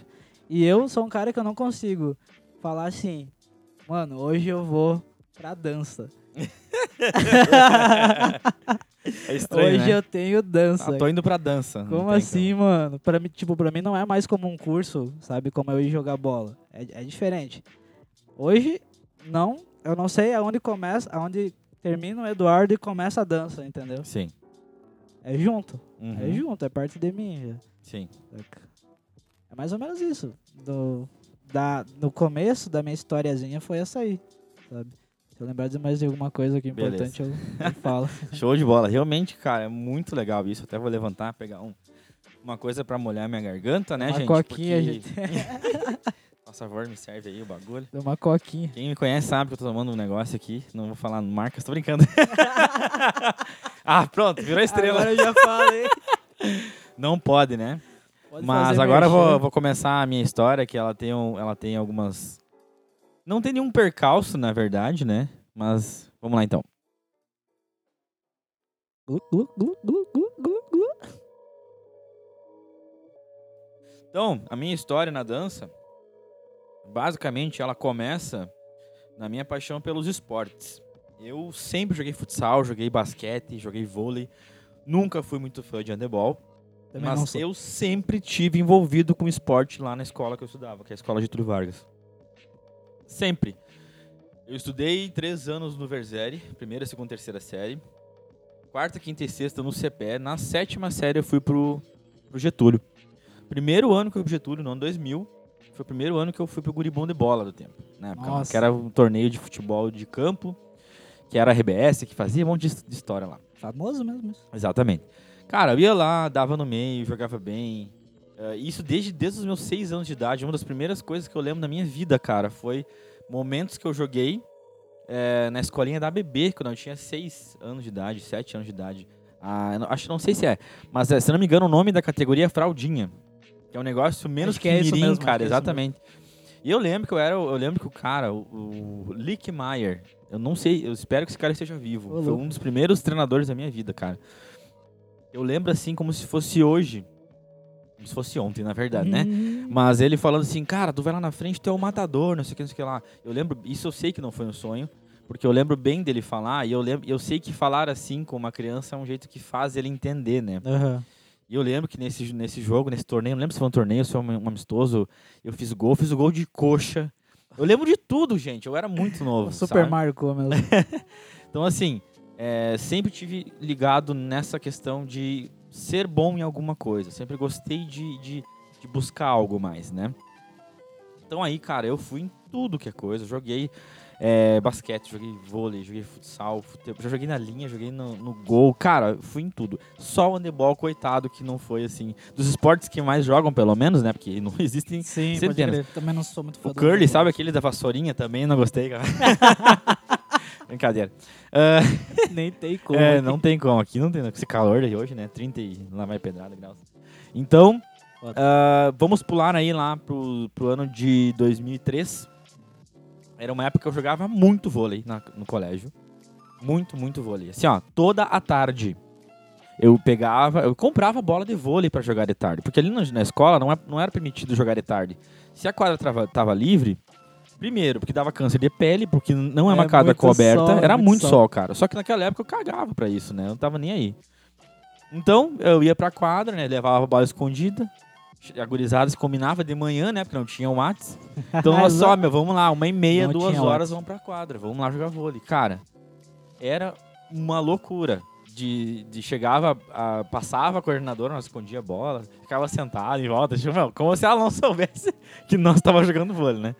E eu sou um cara que eu não consigo falar assim, mano, hoje eu vou pra dança. [LAUGHS] É estranho, hoje né? eu tenho dança. Ah, tô indo pra dança. Como assim, mano? Pra mim, tipo, pra mim não é mais como um curso, sabe? Como eu ir jogar bola. É, é diferente. Hoje, não, eu não sei aonde começa, aonde termina o Eduardo e começa a dança, entendeu? como. Sim. É junto. Uhum. É junto, é parte de mim já. Sim. É mais ou menos isso. Do, da, no começo da minha historiazinha foi essa aí, sabe? Se eu lembrar de mais de alguma coisa que é Beleza. importante, eu, eu falo. [LAUGHS] Show de bola. Realmente, cara, é muito legal isso. Até vou levantar, pegar um, uma coisa pra molhar minha garganta, né, Uma gente? coquinha, Porque- gente. [LAUGHS] Por favor, me serve aí o bagulho. Deu uma coquinha. Quem me conhece sabe que eu tô tomando um negócio aqui. Não vou falar marcas, tô brincando. [LAUGHS] ah, pronto, virou estrela. Agora eu já falei. Não pode, né? Pode Mas agora eu vou, vou começar a minha história, que ela tem, um- ela tem algumas, Não tem nenhum percalço, na verdade, né? Mas vamos lá então. Então, a minha história na dança, basicamente, ela começa na minha paixão pelos esportes. Eu sempre joguei futsal, joguei basquete, joguei vôlei. Nunca fui muito fã de handebol. Também mas eu sempre tive envolvido com esporte lá na escola que eu estudava, que é a escola Getúlio Vargas. Sempre. Eu estudei três anos no Verzeri, primeira, segunda, terceira série. Quarta, quinta e sexta no CPE. Na sétima série eu fui pro, pro Getúlio. Primeiro ano que eu fui pro Getúlio, no ano 2000, foi o primeiro ano que eu fui pro Guribão de Bola do tempo. Na época, Nossa. que era um torneio de futebol de campo, que era a RBS, que fazia um monte de, de história lá. Famoso mesmo isso. Exatamente. Cara, eu ia lá, dava no meio, jogava bem. Eh, isso desde, desde os meus seis anos de idade. Uma das primeiras coisas que eu lembro da minha vida, cara, foi momentos que eu joguei eh, na escolinha da ABB, quando eu tinha seis anos de idade, sete anos de idade. Ah, acho que não sei se é, mas eh, se não me engano o nome da categoria é fraldinha. Que é um negócio menos Acho que é isso mirim, mesmo, acho cara, que é isso exatamente. E eu lembro que eu era, eu lembro que o cara, o, o Lick Meyer, eu não sei, eu espero que esse cara esteja vivo. Ô, Foi um dos primeiros treinadores da minha vida, cara. Eu lembro assim como se fosse hoje. Como se fosse ontem, na verdade, né? Hum. Mas ele falando assim, cara, tu vai lá na frente, tu é o matador, não sei o que, não sei o que lá. Eu lembro, isso eu sei que não foi um sonho, porque eu lembro bem dele falar, e eu lembro, eu sei que falar assim com uma criança é um jeito que faz ele entender, né? Aham. E eu lembro que nesse, nesse jogo, nesse torneio, não lembro se foi um torneio, se foi um, um amistoso, eu fiz gol, fiz o gol de coxa. Eu lembro de tudo, gente. Eu era muito [LAUGHS] novo. Super sabe? mesmo. [LAUGHS] Então, assim, é, sempre tive ligado nessa questão de ser bom em alguma coisa. Sempre gostei de, de, de buscar algo mais, né? Então aí, cara, eu fui em tudo que é coisa. Joguei é, basquete, joguei vôlei, joguei futsal, fute- já joguei na linha, joguei no, no gol. Cara, fui em tudo. Só o handebol, coitado, que não foi assim. Dos esportes que mais jogam, pelo menos, né? Porque não [LAUGHS] existem Sim, centenas. Também não sou muito fã O curly, sabe aquele da vassourinha também? Não gostei, cara. [LAUGHS] Brincadeira. Ah, [LAUGHS] Nem tem [LAUGHS] como. é, não tem como. Aqui não tem. Com esse calor de hoje, né? 30 e lá vai pedrada graus. Então, ah, vamos pular aí lá pro, pro ano de 2003. Era uma época que eu jogava muito vôlei na- no colégio. Muito, muito vôlei. Assim, ó, toda a tarde. Eu pegava, eu comprava bola de vôlei pra jogar de tarde. Porque ali na, na escola não, é- não era permitido jogar de tarde. Se a quadra tava, tava livre, primeiro, porque dava câncer de pele, porque não é uma É quadra muito coberta. sol, era muito muito sol. sol, cara. Só que naquela época eu cagava pra isso, né? Eu não tava nem aí. Então, eu ia pra quadra, né? Levava a bola escondida. A gurizada se combinava de manhã, né? Porque não tinha o Whats. Então, [LAUGHS] olha só, meu, vamos lá, uma e meia, Não duas horas, Whats. vamos pra quadra. Vamos lá jogar vôlei. Cara, era uma loucura. De, de chegava, a- passava a coordenadora, nós escondia a bola, ficava sentado em volta, tipo, meu, como se ela não soubesse [LAUGHS] que nós tava jogando vôlei, né?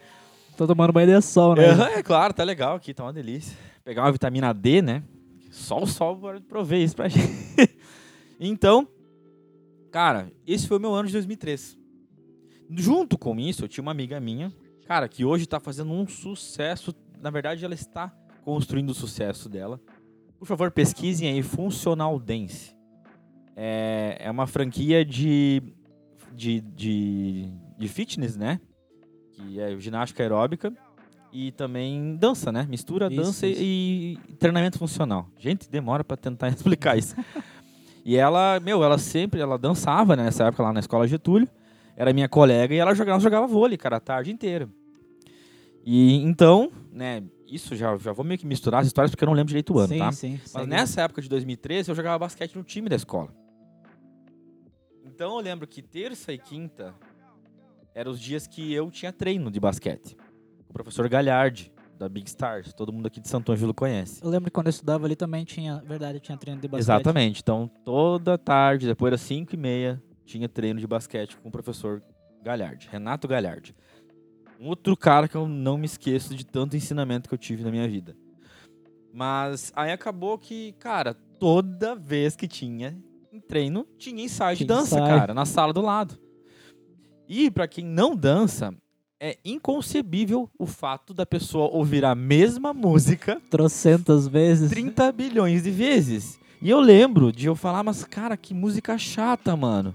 Tô tomando banho de sol, né? É, é claro, tá legal aqui, tá uma delícia. Pegar uma vitamina D, né? Só o sol prover isso pra [LAUGHS] gente. então, cara, esse foi o meu ano de 2003. Junto com isso, eu tinha uma amiga minha, cara, que hoje tá fazendo um sucesso. Na verdade, ela está construindo o sucesso dela. Por favor, pesquisem aí Funcional Dance. É, é uma franquia de, de, de, de fitness, né? Que é ginástica aeróbica e também dança, né? Mistura Isso, dança isso. E, treinamento funcional. Gente, demora pra tentar [LAUGHS] explicar isso. e ela, meu, ela sempre, ela dançava né, nessa época lá na escola Getúlio. Era minha colega e ela jogava, jogava vôlei, cara, a tarde inteira. E então, né, isso já, já vou meio que misturar as histórias porque eu não lembro direito o ano, sim, tá? sim. Mas segue. nessa época de 2013, eu jogava basquete no time da escola. Então eu lembro que terça e quinta eram os dias que eu tinha treino de basquete. O professor Galhardi, da Big Stars, todo mundo aqui de Santo Ângelo conhece. Eu lembro que quando eu estudava ali também tinha, verdade, tinha treino de basquete. Exatamente. Então toda tarde, depois das 5 e meia, tinha treino de basquete com o professor Galhardi, Renato Galhardi. Um outro cara que eu não me esqueço de tanto ensinamento que eu tive na minha vida. Mas aí acabou que, cara, toda vez que tinha treino, tinha ensaio de Tinha dança, ensaio. cara, na sala do lado. E pra quem não dança, é inconcebível o fato da pessoa ouvir a mesma música Trocentas vezes. 30 bilhões de vezes. E eu lembro de eu falar, mas cara, que música chata, mano.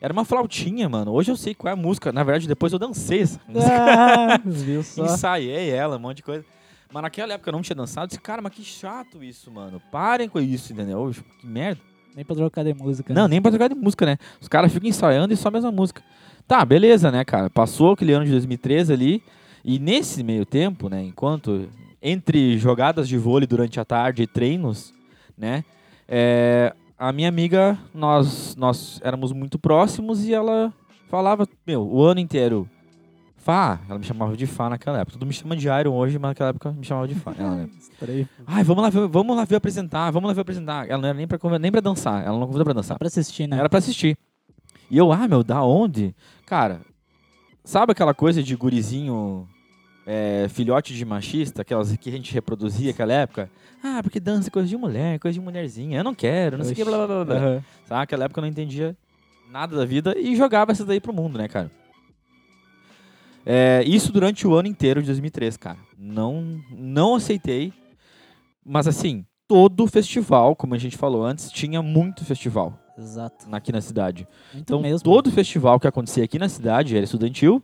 Era uma flautinha, mano. Hoje eu sei qual é a música. Na verdade, depois eu dancei essa [LAUGHS] música. Ah, viu só? Ensaiei ela, um monte de coisa. Mas naquela época eu não tinha dançado. Eu disse, cara, mas que chato isso, mano. Parem com isso, entendeu? Que merda. Nem pra trocar de música. Não, né? nem pra trocar de música, né? Os caras ficam ensaiando e só a mesma música. Tá, beleza, né, cara? Passou aquele ano de 2013 ali. E nesse meio tempo, né, enquanto entre jogadas de vôlei durante a tarde e treinos, né, é, a minha amiga, nós, nós éramos muito próximos e ela falava, meu, o ano inteiro, Fá, ela me chamava de Fá naquela época. Todo mundo me chama de Iron hoje, mas naquela época me chamava de Fá. Ela, né? [LAUGHS] Ai, vamos lá, ver, vamos lá ver apresentar, vamos lá ver apresentar. Ela não era nem pra, nem pra dançar, ela não convidou pra dançar. Só pra assistir, né? Era pra assistir. E eu, ah, meu, da onde? Cara, sabe aquela coisa de gurizinho, é, filhote de machista, aquelas que a gente reproduzia naquela época? Ah, porque dança é coisa de mulher, coisa de mulherzinha. Eu não quero, não sei o que, blá, blá, blá. Aham. Sabe? Naquela época eu não entendia nada da vida e jogava essa daí pro mundo, né, cara? É, isso durante o ano inteiro de 2003, cara. Não, não aceitei. Mas assim, todo festival, como a gente falou antes, tinha muito festival Exato. aqui na cidade. Muito Então, mesmo. todo festival que acontecia aqui na cidade, era estudantil,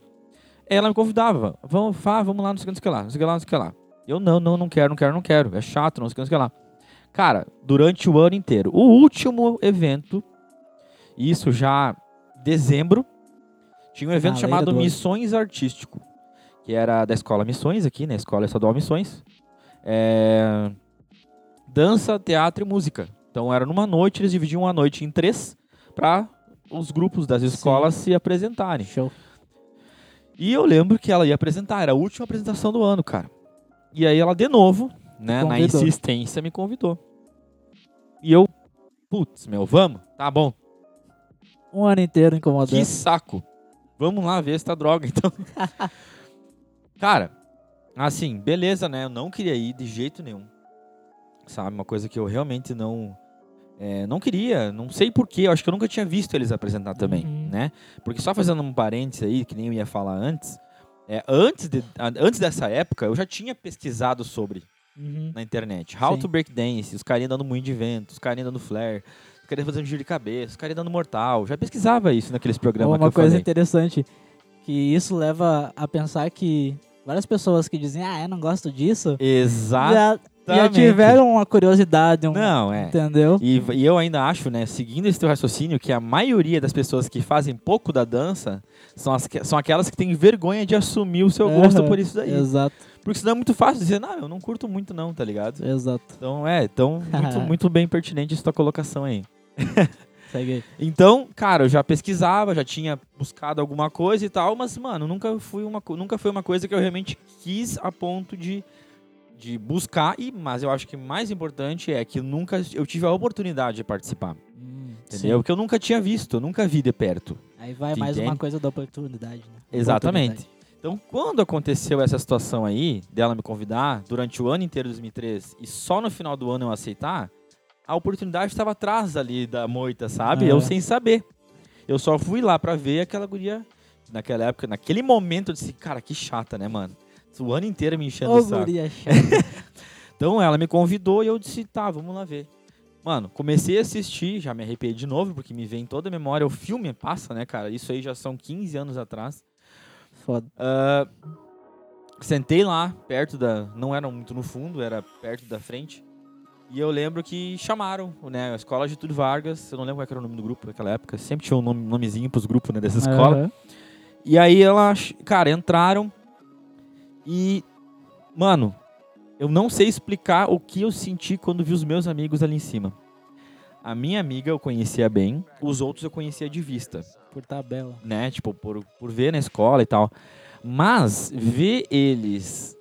ela me convidava. Vamos, Fá, vamos lá, não sei o que, lá, não sei o que lá, não sei o que lá. Eu, não, não, não quero, não quero, não quero. É chato, não sei o que, não sei o que lá. Cara, durante o ano inteiro. O último evento, isso já dezembro, tinha um evento chamado. Missões Artístico, que era da Escola Missões aqui, né? Escola Estadual Missões. É, Dança, teatro e música. Então era numa noite, eles dividiam a noite em três para os grupos das escolas se apresentarem. Show. E eu lembro que ela ia apresentar, era a última apresentação do ano, cara. E aí ela de novo, né, na insistência me convidou. E eu, putz, meu, vamos? Tá bom. Um ano inteiro incomodando. Que saco. Vamos lá ver essa droga, então. [LAUGHS] Cara, assim, beleza, né? Eu não queria ir de jeito nenhum. Sabe? Uma coisa que eu realmente não. É, não queria, não sei porquê, acho que eu nunca tinha visto eles apresentar também, Uhum. né? Porque só fazendo um parênteses aí, que nem eu ia falar antes, é, antes, de, antes dessa época, eu já tinha pesquisado sobre Uhum. na internet. How Sim. to break dance, os carinha dando muito de vento, os carinha dando flare, os carinha fazendo giro de cabeça, os carinha dando mortal. Já pesquisava isso naqueles programas que Uma coisa falei. interessante, que isso leva a pensar que várias pessoas que dizem, ah, eu não gosto disso, já, já tiveram uma curiosidade, um, Não, é. entendeu? E, e eu ainda acho, né, seguindo esse teu raciocínio, que a maioria das pessoas que fazem pouco da dança são, as, são aquelas que têm vergonha de assumir o seu gosto por isso daí. Exato, Porque senão é muito fácil dizer, não, eu não curto muito não, tá ligado? exato. Então, é, então, [LAUGHS] muito, muito bem pertinente essa tua colocação [LAUGHS] aí. Então, cara, eu já pesquisava, já tinha buscado alguma coisa e tal, mas, mano, nunca, fui uma, nunca foi uma coisa que eu realmente quis a ponto de, de buscar. E, mas eu acho que mais importante é que nunca eu tive a oportunidade de participar. Hum, Entendeu? sim. Porque eu nunca tinha visto, eu nunca vi de perto. Aí vai mais uma entende? coisa da oportunidade, né? Exatamente. Oportunidade. Então, quando aconteceu essa situação aí, dela me convidar, durante o ano inteiro de 2003, e só no final do ano eu aceitar, a oportunidade estava atrás ali da moita, sabe? É. Eu sem saber. Eu só fui lá pra ver aquela guria. Naquela época, naquele momento, eu disse, cara, que chata, né, mano? O ano inteiro me enchendo Ô, o saco. chata. [LAUGHS] Então ela me convidou e eu disse, tá, vamos lá ver. Mano, comecei a assistir, já me arrepiei de novo, porque me vem em toda a memória. O filme passa, né, cara? Isso aí já são 15 anos atrás. Foda. Ah, sentei lá, perto da. Não era muito no fundo, era perto da frente. E eu lembro que chamaram, né? A escola Getúlio Vargas. Eu não lembro qual que era o nome do grupo naquela época. Sempre tinha um nome, nomezinho pros grupos né, dessa escola. Aham. E aí elas, cara, entraram e. Mano, eu não sei explicar o que eu senti quando vi os meus amigos ali em cima. A minha amiga eu conhecia bem, os outros eu conhecia de vista Por tabela. né? Tipo, por, por ver na escola e tal. Mas ver eles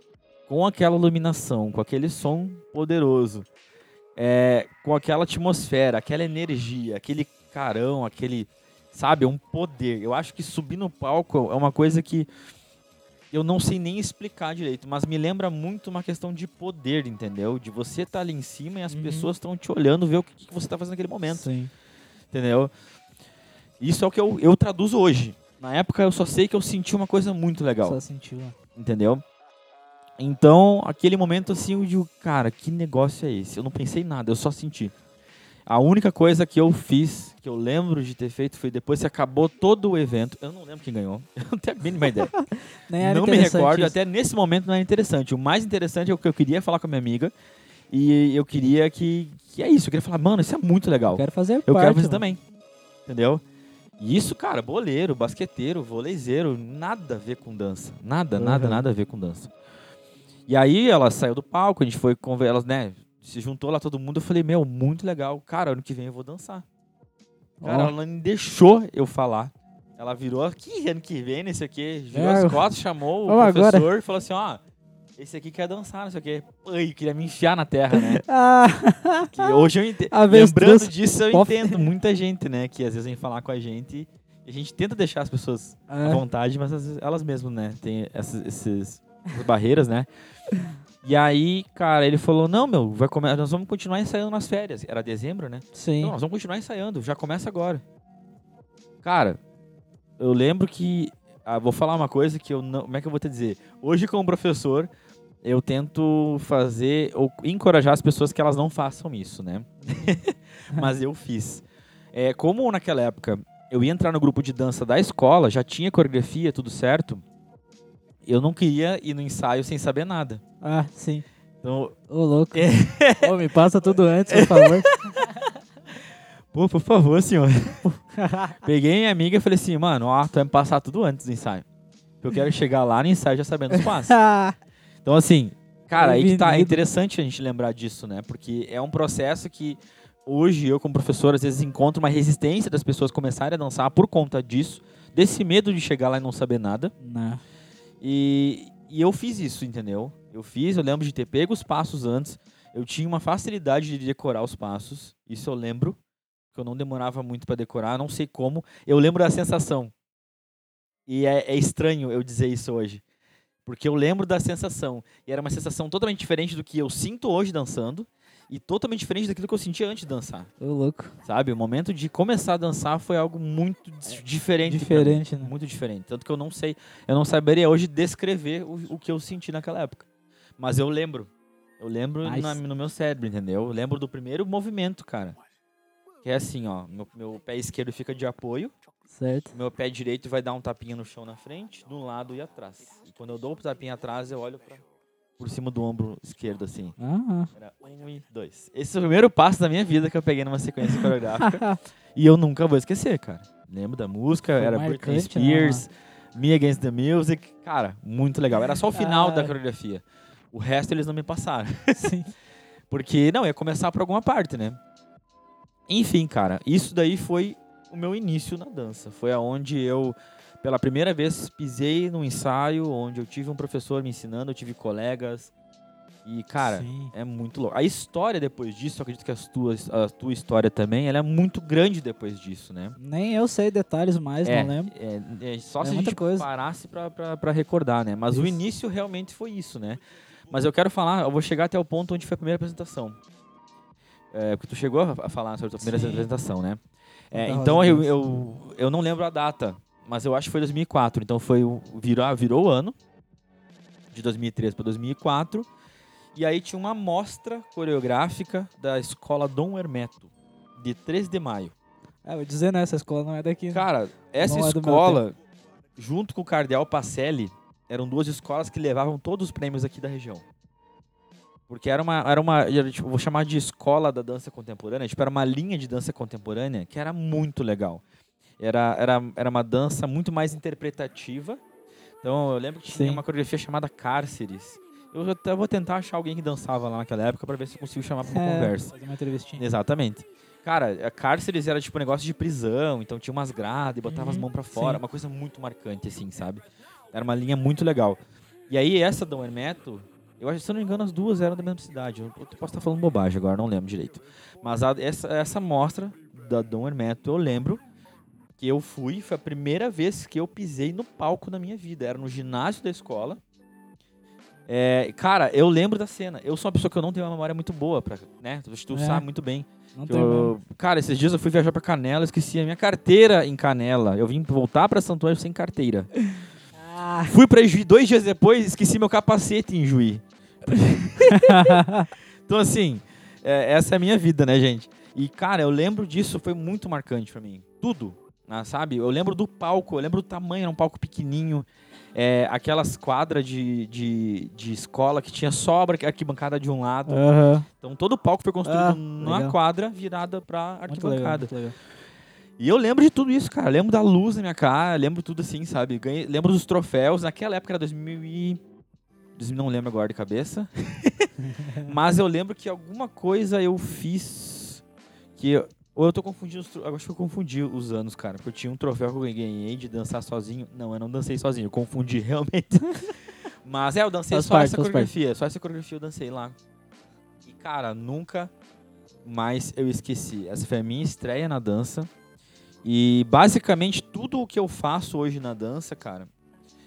com aquela iluminação, com aquele som poderoso, é, com aquela atmosfera, aquela energia, aquele carão, aquele, sabe, um poder. Eu acho que subir no palco é uma coisa que eu não sei nem explicar direito, mas me lembra muito uma questão de poder, entendeu? De você estar ali em cima e as Uhum. pessoas estão te olhando, ver o que, que você está fazendo naquele momento Sim. entendeu? Isso é o que eu, eu traduzo hoje. Na época eu só sei que eu senti uma coisa muito legal, Só sentiu. ó. entendeu? Então, aquele momento assim, eu digo, cara, que negócio é esse? Eu não pensei em nada, eu só senti. A única coisa que eu fiz, que eu lembro de ter feito, foi depois que acabou todo o evento. Eu não lembro quem ganhou. [LAUGHS] Eu não tenho a mínima ideia. [LAUGHS] Era não me recordo, isso. até nesse momento não é interessante. O mais interessante é o que eu queria falar com a minha amiga. E eu queria que. que é isso. Eu queria falar, mano, isso é muito legal. Eu quero fazer Eu parte. quero fazer mano. também. Entendeu? E isso, cara, boleiro, basqueteiro, voleizeiro, nada a ver com dança. Nada, nada, Uhum. nada a ver com dança. E aí ela saiu do palco, a gente foi conver elas, né? Se juntou lá todo mundo, eu falei, meu, muito legal. Cara, ano que vem eu vou dançar. Cara, Ó. ela não deixou eu falar. Ela virou aqui ano que vem, o quê. Virou É, as costas, chamou o Vamos agora. professor e falou assim, ó. Esse aqui quer dançar, não sei o quê. Ai, queria me enfiar na terra, né? [LAUGHS] Ah, Que hoje eu entendo. [LAUGHS] Lembrando disso, eu Pof. entendo muita gente, né? Que às vezes vem falar com a gente e a gente tenta deixar as pessoas à é. vontade, mas às vezes elas mesmas, né? Tem essas, esses, essas barreiras, né? E aí, cara, ele falou: Não, meu, vai come... nós vamos continuar ensaiando nas férias. Era dezembro, né? Sim. Não, nós vamos continuar ensaiando, já começa agora. Cara, eu lembro que. Ah, vou falar uma coisa que eu não. Como é que eu vou te dizer? Hoje, como professor, eu tento fazer ou encorajar as pessoas que elas não façam isso, né? [LAUGHS] Mas eu fiz. É, como naquela época eu ia entrar no grupo de dança da escola, já tinha coreografia, tudo certo. Eu não queria ir no ensaio sem saber nada. Ah, sim. Então, Ô, louco. É. Ô, me passa tudo antes, por favor. [LAUGHS] pô, por favor, senhor. [LAUGHS] Peguei minha amiga e falei assim, mano, ó, tu vai me passar tudo antes do ensaio. Eu quero chegar lá no ensaio já sabendo os passos. [LAUGHS] Então, assim, cara, aí que tá. É interessante a gente lembrar disso, né? Porque é um processo que hoje eu, como professor, às vezes encontro uma resistência das pessoas começarem a dançar por conta disso, desse medo de chegar lá e não saber nada. Não. E, e eu fiz isso, entendeu? Eu fiz, eu lembro de ter pego os passos antes. Eu tinha uma facilidade de decorar os passos. Isso eu lembro. Que eu não demorava muito pra decorar, não sei como. Eu lembro da sensação. E é, é estranho eu dizer isso hoje. Porque eu lembro da sensação. E era uma sensação totalmente diferente do que eu sinto hoje dançando. E totalmente diferente daquilo que eu sentia antes de dançar. Ô, louco. Sabe? O momento de começar a dançar foi algo muito dis- diferente. Diferente, né? Muito diferente. Tanto que eu não sei, eu não saberia hoje descrever o, o que eu senti naquela época. Mas eu lembro. Eu lembro na- no meu cérebro, entendeu? Eu lembro do primeiro movimento, cara. Que é assim, ó. Meu, meu pé esquerdo fica de apoio, Certo. meu pé direito vai dar um tapinha no chão na frente, do lado e atrás. E quando eu dou o tapinha atrás, eu olho pra, por cima do ombro esquerdo, assim. Ah, Era um e dois. Esse é o primeiro passo da minha vida que eu peguei numa sequência coreográfica. [LAUGHS] e eu nunca vou esquecer, cara. Lembro da música, Foi era Britney né, Spears, Me Against the Music. Cara, muito legal. Era só o final da Ah. coreografia. O resto eles não me passaram. sim. [LAUGHS] Porque, não, ia começar por alguma parte, né? Enfim, cara, isso daí foi o meu início na dança. Foi aonde eu, pela primeira vez, pisei num ensaio, onde eu tive um professor me ensinando, eu tive colegas. E, cara, Sim. é muito louco. A história depois disso, eu acredito que as tuas, a tua história também, ela é muito grande depois disso, né? Nem eu sei detalhes mais, é, não lembro. é, é só É se a gente coisa. parasse pra, pra, pra recordar, né? Mas o Isso. início realmente foi isso, né? Mas eu quero falar, eu vou chegar até o ponto onde foi a primeira apresentação. É, porque tu chegou a falar sobre a tua primeira Sim. apresentação, né? É, então eu, eu, eu não lembro a data, mas eu acho que foi 2004. Então foi virou, ah, virou o ano, de 2003 para 2004. E aí tinha uma mostra coreográfica da escola Dom Hermeto, de 3 de maio. Ah, vou dizer, né? Essa escola não é daqui. né? Cara, essa Não é escola, junto com o Cardeal Pacelli, eram duas escolas que levavam todos os prêmios aqui da região. Porque era uma, era uma tipo, vou chamar de escola da dança contemporânea, tipo, era uma linha de dança contemporânea que era muito legal. Era, era, era uma dança muito mais interpretativa. Então, eu lembro que tinha Sim. uma coreografia chamada Cárceres. Eu até vou tentar achar alguém que dançava lá naquela época para ver se eu consigo chamar para uma É, conversa. Fazer uma entrevistinha. Exatamente. Cara, a cárceres era tipo um negócio de prisão, então tinha umas grades, botava as Uhum, mãos pra fora, sim. uma coisa muito marcante, assim, sabe? Era uma linha muito legal. E aí, essa Dom Hermeto, eu acho, se eu não me engano, as duas eram da mesma cidade. Eu eu posso estar falando bobagem agora, não lembro direito. Mas a- essa, essa mostra da Dom Hermeto, eu lembro que eu fui, foi a primeira vez que eu pisei no palco na minha vida. Era no ginásio da escola. É, cara, eu lembro da cena. Eu sou uma pessoa que eu não tenho uma memória muito boa, pra, né? Tu, É. sabe muito bem. Eu- cara, esses dias eu fui viajar pra Canela, esqueci a minha carteira em Canela. Eu vim voltar pra Santo Ângelo sem carteira. Ah, Fui pra Juí dois dias depois, esqueci meu capacete em Juí. [LAUGHS] Então, assim, é, essa é a minha vida, né, gente? E, cara, eu lembro disso, foi muito marcante pra mim. Tudo, né, sabe? Eu lembro do palco, eu lembro do tamanho, era um palco pequenininho. É, aquelas quadras de, de, de escola que tinha só a arquibancada de um lado. Aham. Então todo o palco foi construído Ah, numa legal. quadra virada pra Muito legal, arquibancada. muito legal. E eu lembro de tudo isso, cara. Lembro da luz na minha cara, lembro tudo assim, sabe? Ganhei, lembro dos troféus. Naquela época era 2000 e... 2000 Não lembro agora de cabeça. [LAUGHS] Mas eu lembro que alguma coisa eu fiz que... eu- Ou eu tô confundindo os... Eu acho que eu confundi os anos, cara. Porque eu tinha um troféu que eu ganhei de dançar sozinho. Não, eu não dancei sozinho. Eu confundi [LAUGHS] realmente. Mas é, eu dancei Faz só parte, essa faz parte. coreografia. Só essa coreografia eu dancei lá. E, cara, nunca mais eu esqueci. Essa foi a minha estreia na dança. E basicamente tudo o que eu faço hoje na dança, cara,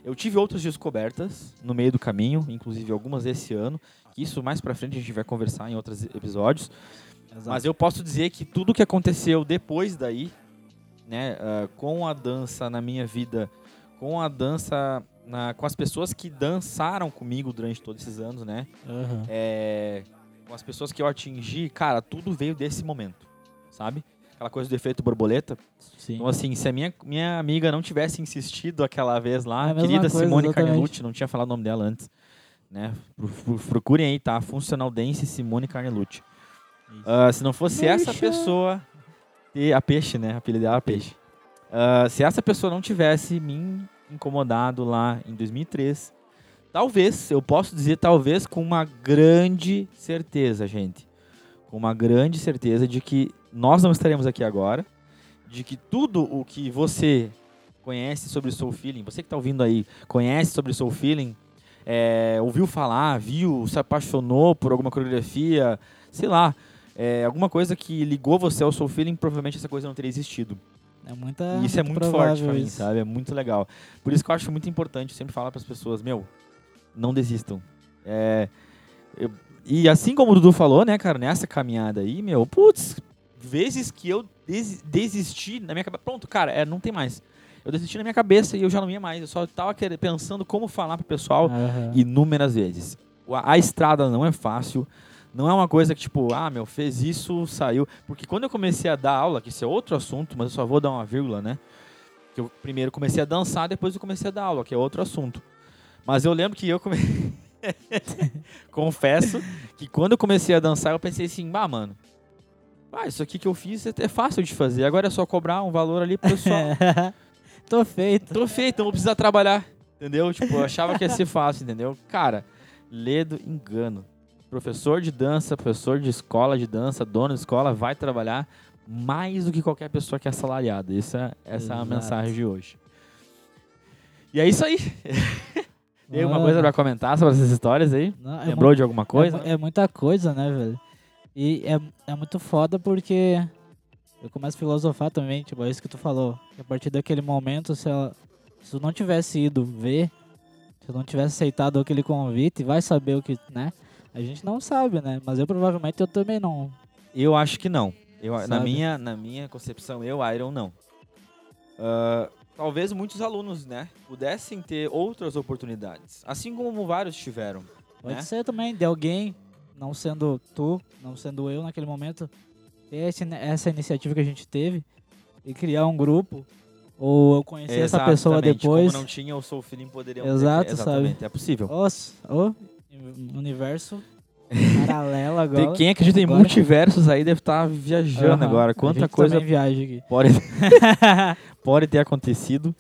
eu tive outras descobertas no meio do caminho, inclusive algumas esse ano, isso mais pra frente a gente vai conversar em outros episódios. Exato. Mas eu posso dizer que tudo que aconteceu depois daí, né, ah, com a dança na minha vida, com a dança na- com as pessoas que dançaram comigo durante todos esses anos, né, Aham. é, com as pessoas que eu atingi, cara, tudo veio desse momento, sabe? Aquela coisa do efeito borboleta. Sim. Então, assim, se a minha, minha amiga não tivesse insistido aquela vez É lá, a mesma querida coisa, Simone exatamente. Carnelucci, não tinha falado o nome dela antes, né? Pro- pro- Procurem aí, tá? Funcional Dance Simone Carnelucci. Ah, se não fosse essa Deixa. pessoa, e a peixe, né? A apelido dela é peixe. Ah, se essa pessoa não tivesse me incomodado lá em 2003, talvez, eu posso dizer talvez com uma grande certeza, gente. Com uma grande certeza de que nós não estaremos aqui agora, de que tudo o que você conhece sobre Soul Feeling, você que está ouvindo aí, conhece sobre Soul Feeling, é, ouviu falar, viu, se apaixonou por alguma coreografia, sei lá, é, alguma coisa que ligou você ao Soul Feeling, provavelmente essa coisa não teria existido. É muita, E isso é muito forte provável pra mim, isso. sabe? É muito legal. Por isso que eu acho muito importante sempre falar para as pessoas, meu, não desistam. É, eu- e assim como o Dudu falou, né, cara, nessa caminhada aí, meu, putz, vezes que eu des- desisti na minha cabeça, pronto, cara, é, não tem mais. Eu desisti na minha cabeça e eu já não ia mais. Eu só tava querendo, pensando como falar pro pessoal Aham. inúmeras vezes. A, a estrada não é fácil. Não é uma coisa que, tipo, ah, meu, fez isso, saiu. Porque quando eu comecei a dar aula, que isso é outro assunto, mas eu só vou dar uma vírgula, né? Que eu primeiro comecei a dançar, depois eu comecei a dar aula, que é outro assunto. Mas eu lembro que eu comecei. [LAUGHS] Confesso que quando eu comecei a dançar, eu pensei assim, ah, mano. Ah, isso aqui que eu fiz é é fácil de fazer. Agora é só cobrar um valor ali pro pessoal. [LAUGHS] Tô feito. Tô feito, não vou precisar trabalhar. Entendeu? Tipo, eu achava que ia ser fácil, entendeu? Cara, ledo engano. Professor de dança, professor de escola de dança, dono de escola, vai trabalhar mais do que qualquer pessoa que é assalariada. Essa, essa é a mensagem de hoje. E é isso aí. [LAUGHS] Tem alguma coisa pra comentar sobre essas histórias aí? não, é Lembrou de alguma coisa? É, é muita coisa, né, velho? E é, é muito foda porque eu começo a filosofar também, tipo, é isso que tu falou. que A partir daquele momento, se, ela, se tu não tivesse ido ver, se tu não tivesse aceitado aquele convite, vai saber o que, né? A gente não sabe, né? Mas eu provavelmente eu também não. Eu acho que não. Eu, na, Sabe? minha, na minha concepção, eu, Iron, não. Ah, talvez muitos alunos, né, pudessem ter outras oportunidades. Assim como vários tiveram. Pode né? ser também de alguém, não sendo tu, não sendo eu naquele momento, ter esse- essa iniciativa que a gente teve e criar um grupo. Ou eu conhecer essa pessoa depois. Como não tinha o Soul Feeling, poderiam Exato, ter. sabe? Exatamente, é possível. Nossa, ô, universo [LAUGHS] paralelo agora. Quem acredita em agora- multiversos aí deve estar viajando Aham, agora. Quanta coisa pode, [LAUGHS] [LAUGHS] pode ter acontecido.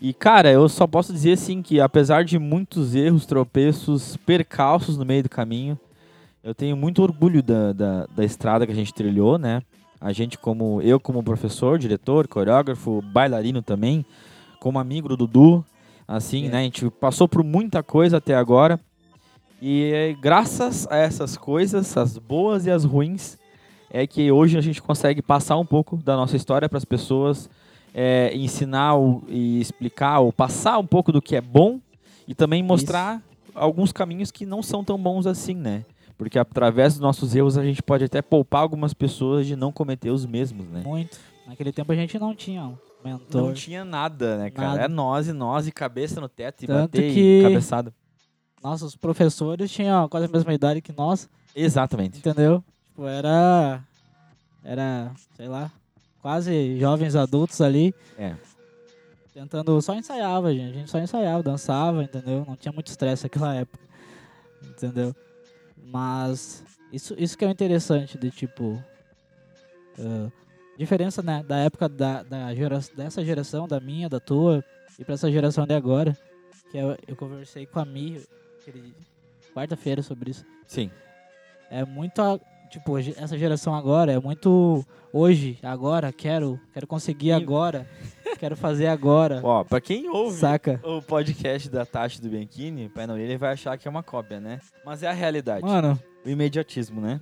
E, cara, eu só posso dizer assim que apesar de muitos erros, tropeços, percalços no meio do caminho, eu tenho muito orgulho da, da, da estrada que a gente trilhou, né? A gente como eu como professor, diretor, coreógrafo, bailarino também, como amigo do Dudu, assim, É. né? A gente passou por muita coisa até agora. E é, graças a essas coisas, as boas e as ruins, é que hoje a gente consegue passar um pouco da nossa história para as pessoas, é, ensinar o- e explicar ou passar um pouco do que é bom e também mostrar alguns caminhos que não são tão bons assim, né? Porque através dos nossos erros a gente pode até poupar algumas pessoas de não cometer os mesmos, né? Muito. Naquele tempo a gente não tinha um mentor. Não tinha nada, né, cara? Nada. É nós e nós e cabeça no teto e Tanto bater que- e cabeçada. Nossos professores tinham quase a mesma idade que nós, Exatamente. entendeu? Tipo, era. era, sei lá, quase jovens adultos ali. É. Tentando, só ensaiava, gente. A gente só ensaiava, dançava, entendeu? Não tinha muito estresse naquela época. Entendeu? Mas isso, isso que é o interessante de tipo. Uh, diferença, né? Da época da, da gera, dessa geração, da minha, da tua, e pra essa geração de agora. Que eu, eu conversei com a Mi quarta-feira sobre isso. Sim. É muito. Tipo, essa geração agora é muito. Hoje, agora, quero. Quero conseguir agora. quero fazer agora. Ó, pra quem ouve Saca? o podcast da Tati do Bianchini, Pai Noel, ele vai achar que é uma cópia, né? Mas é a realidade. Mano, O imediatismo, né?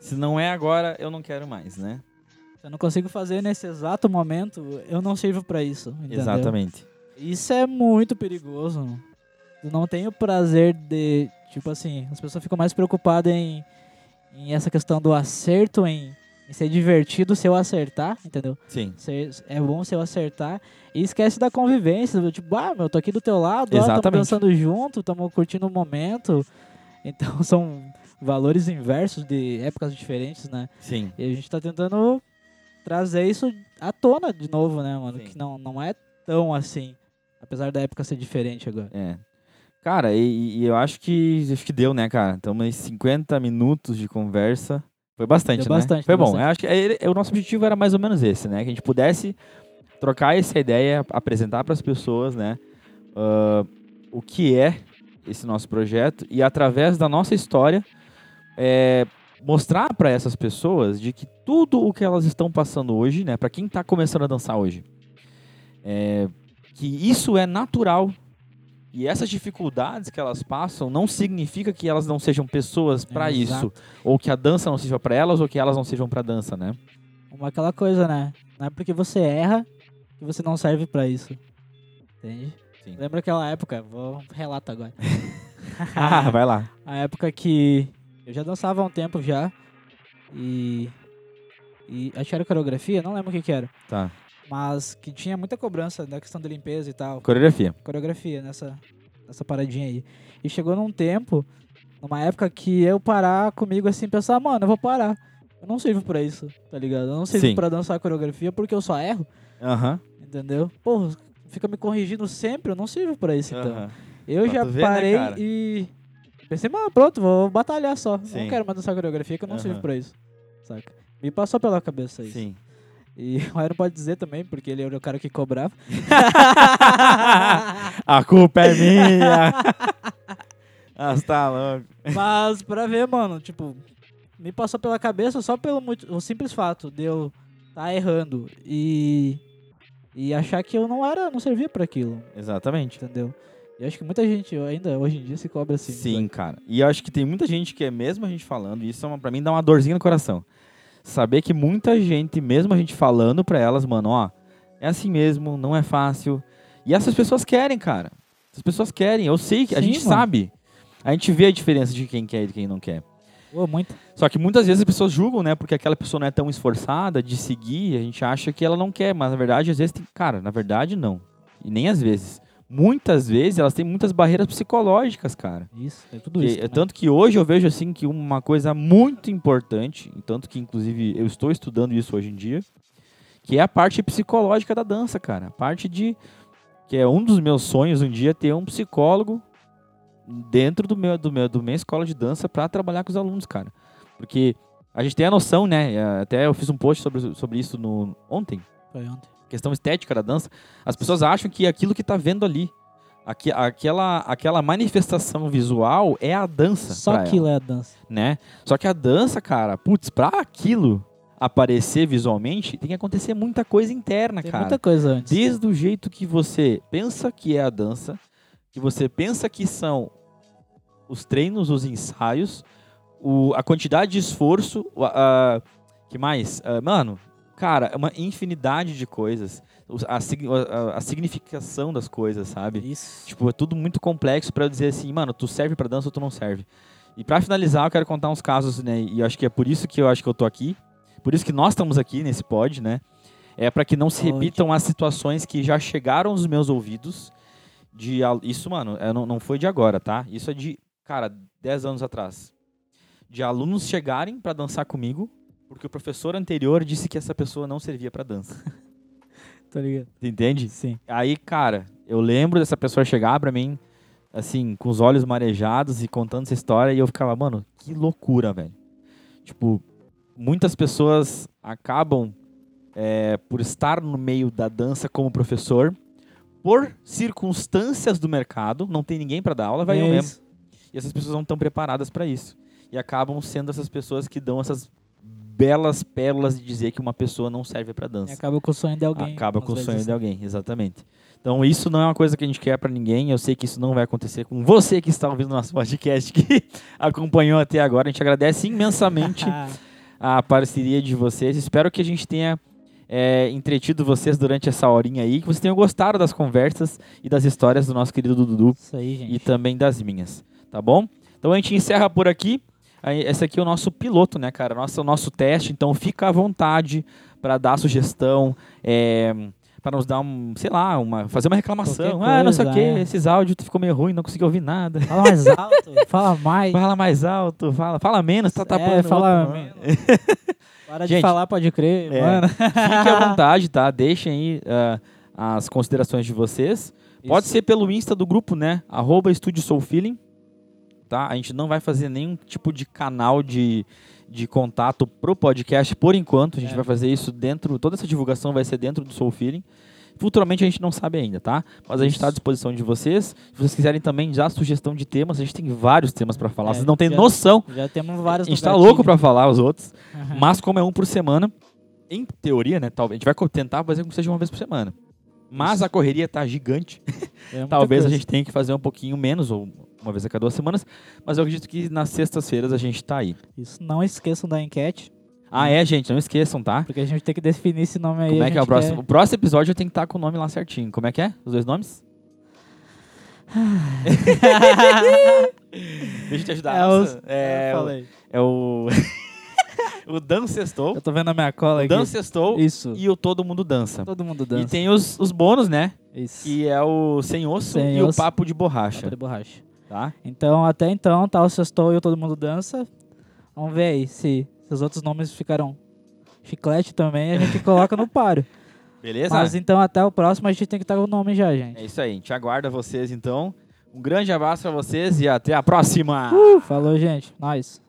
Se não é agora, eu não quero mais, né? se eu não consigo fazer nesse exato momento, eu não sirvo pra isso. Entendeu? Exatamente. Isso é muito perigoso. Não tenho prazer de. Tipo assim, as pessoas ficam mais preocupadas em, em essa questão do acerto, em, em ser divertido se eu acertar, entendeu? Sim. Ser- é bom se eu acertar. E esquece da convivência. do Tipo, ah, meu, eu tô aqui do teu lado, tamo Exatamente. dançando junto, tamo curtindo o momento. Então [LAUGHS] são valores inversos de épocas diferentes, né? Sim. E a gente tá tentando trazer isso à tona de novo, né, mano? Sim. Que não, não é tão assim. Apesar da época ser diferente agora. É. Cara, e, e eu acho que acho que deu, né, cara? Estamos em 50 minutos de conversa. Foi bastante, Deu né? bastante, Foi bom. bastante. Eu acho que ele- o nosso objetivo era mais ou menos esse, né? Que a gente pudesse trocar essa ideia, apresentar para as pessoas, né? ah, o que é esse nosso projeto e através da nossa história é, mostrar para essas pessoas de que tudo o que elas estão passando hoje, né? Para quem está começando a dançar hoje, é, que isso é natural e essas dificuldades que elas passam não significa que elas não sejam pessoas para Exato. isso, ou que a dança não seja para elas, ou que elas não sejam para dança, né? Uma aquela coisa, né? Não é porque você erra que você não serve pra isso. Entende? Sim. Lembra aquela época? Vou relato agora. [LAUGHS] [LAUGHS] ah, vai lá. A época que eu já dançava há um tempo já. E. E acho que era coreografia, não lembro o que, que era. Tá. Mas que tinha muita cobrança da questão da limpeza e tal. Coreografia. Coreografia nessa, nessa paradinha aí. E chegou num tempo, numa época que eu parar comigo assim, pensar, mano, eu vou parar. Eu não sirvo pra isso, tá ligado? Eu não sirvo Sim. pra dançar coreografia porque eu só erro, Aham. entendeu? Pô, fica me corrigindo sempre, eu não sirvo pra isso então. Eu já ver, né, parei cara? e pensei, mano, pronto, vou batalhar só. Sim. Não quero mais dançar coreografia que eu não Aham. sirvo pra isso. Saca? Me passou pela cabeça isso. Sim. E [LAUGHS] o Iron pode dizer também, porque ele era o cara que cobrava. [LAUGHS] A culpa é minha. [LAUGHS] ah, você tá louco. Mas pra ver, mano, tipo, me passou pela cabeça só pelo muito, o simples fato de eu tá errando e e achar que eu não era, não servia pra aquilo, Exatamente. entendeu? E acho que muita gente ainda hoje em dia se cobra assim. Sim, cara. E eu acho que tem muita gente que é mesmo a gente falando, e isso é uma, pra mim dá uma dorzinha no coração. Saber que muita gente, mesmo a gente falando pra elas, mano, ó, é assim mesmo, não é fácil. E essas pessoas querem, cara. Essas pessoas querem. Eu sei que a Sim, gente mano. sabe. A gente vê a diferença de quem quer e de quem não quer. Pô, muito. Só que muitas vezes as pessoas julgam, né? Porque aquela pessoa não é tão esforçada de seguir, a gente acha que ela não quer, mas na verdade, às vezes tem. Cara, na verdade, não. E nem às vezes. Muitas vezes elas têm muitas barreiras psicológicas, cara. Isso, é tudo isso. é tanto que hoje eu vejo assim que uma coisa muito importante, tanto que inclusive eu estou estudando isso hoje em dia, que é a parte psicológica da dança, cara. A parte de que é um dos meus sonhos um dia ter um psicólogo dentro do meu do meu do minha escola de dança para trabalhar com os alunos, cara. Porque a gente tem a noção, né? eh, Até eu fiz um post sobre, sobre isso no ontem, Foi ontem. Questão estética da dança, as pessoas acham que aquilo que tá vendo ali, aque- aquela, aquela manifestação visual é a dança. Só aquilo ela, é a dança. né? Só que a dança, cara, putz, pra aquilo aparecer visualmente, tem que acontecer muita coisa interna, Tem cara. muita coisa antes. Desde o jeito que você pensa que é a dança, que você pensa que são os treinos, os ensaios, o, a quantidade de esforço, o- a, a- que mais? Ah, mano, cara, é uma infinidade de coisas. A, a- a significação das coisas, sabe? Isso. Tipo, é tudo muito complexo pra eu dizer assim, mano, tu serve pra dança ou tu não serve. E pra finalizar, eu quero contar uns casos, né? E acho que é por isso que eu acho que eu tô aqui. Por isso que nós estamos aqui nesse pod, né? É pra que não se repitam as situações que já chegaram aos meus ouvidos. De, isso, mano, é, não, não foi de agora, tá? Isso é de, cara, 10 anos atrás. De alunos chegarem pra dançar comigo porque o professor anterior disse que essa pessoa não servia pra dança. [LAUGHS] Tá ligado? Entende? Sim. Aí, cara, eu lembro dessa pessoa chegar pra mim, assim, com os olhos marejados e contando essa história, e eu ficava, mano, que loucura, velho. Tipo, muitas pessoas acabam, é, por estar no meio da dança como professor, por circunstâncias do mercado, não tem ninguém pra dar aula, vai eu É mesmo. isso. E essas pessoas não estão preparadas para isso. E acabam sendo essas pessoas que dão essas belas pérolas de dizer que uma pessoa não serve para E dança. acaba com o sonho de alguém. Acaba com o sonho assim. de alguém, exatamente. Então isso não é uma coisa que a gente quer para ninguém. Eu sei que isso não vai acontecer com você que está ouvindo nosso podcast, [LAUGHS] que acompanhou até agora. A gente agradece imensamente [LAUGHS] a parceria de vocês. Espero que a gente tenha é, entretido vocês durante essa horinha aí, que vocês tenham gostado das conversas e das histórias do nosso querido Dudu Isso aí, gente. e também das minhas, tá bom? Então a gente encerra por aqui. Esse aqui é o nosso piloto, né, cara? Nosso, o nosso teste. Então fica à vontade para dar sugestão, é, para nos dar um, sei lá, uma, fazer uma reclamação. Qualquer ah, não sei o coisa, é. esses áudios ficou meio ruim, não consegui ouvir nada. Fala mais alto, [LAUGHS] fala mais. Fala mais alto, fala, fala menos, tá tapando. é, fala outro. menos. [LAUGHS] Para Gente, de falar, pode crer, é. mano. Fique à [LAUGHS] vontade, tá? Deixem aí ah, as considerações de vocês. Pode Isso. ser pelo Insta do grupo, né? Arroba Estúdio Soul Feeling. Tá? A gente não vai fazer nenhum tipo de canal de, de contato pro podcast por enquanto. A gente É. vai fazer isso dentro. Toda essa divulgação vai ser dentro do Soul Feeling. Futuramente a gente não sabe ainda, tá? Mas a gente está à disposição de vocês. Se vocês quiserem também dar sugestão de temas, a gente tem vários temas para falar. É, vocês não têm já- noção. Já temos A vários gente no tá gatilho. louco para falar os outros. Aham. Mas como é um por semana, em teoria, né? Talvez a gente vai tentar fazer com que seja uma vez por semana. Mas a correria tá gigante. É [LAUGHS] Talvez a coisa. gente tenha que fazer um pouquinho menos, ou uma vez a cada duas semanas. Mas eu acredito que nas sextas-feiras a gente tá aí. Isso, não esqueçam da enquete, Ah, é, gente, não esqueçam, tá? porque a gente tem que definir esse nome aí. Como é que é o próximo? quer- O próximo episódio eu tenho que estar com o nome lá certinho. Como é que é? Os dois nomes? [LAUGHS] Deixa eu te ajudar. É, os- é, é o. [LAUGHS] o Dan Sextou. Eu tô vendo a minha cola aqui. Dan Sextou Isso. e o Todo Mundo Dança. Todo mundo dança. E tem os, os bônus, né? Isso. Que é o Sem Osso Sem e Osso. o Papo de Borracha. Papo de borracha. Tá? Então, até então, tá o Sextou e o Todo Mundo Dança. Vamos ver aí se, se os outros nomes ficaram chiclete também, a gente coloca no páreo. [LAUGHS] Beleza? Mas então, até o próximo, a gente tem que estar com o nome já, gente. É isso aí. A gente aguarda vocês então. Um grande abraço pra vocês e até a próxima! Falou, gente. Nós.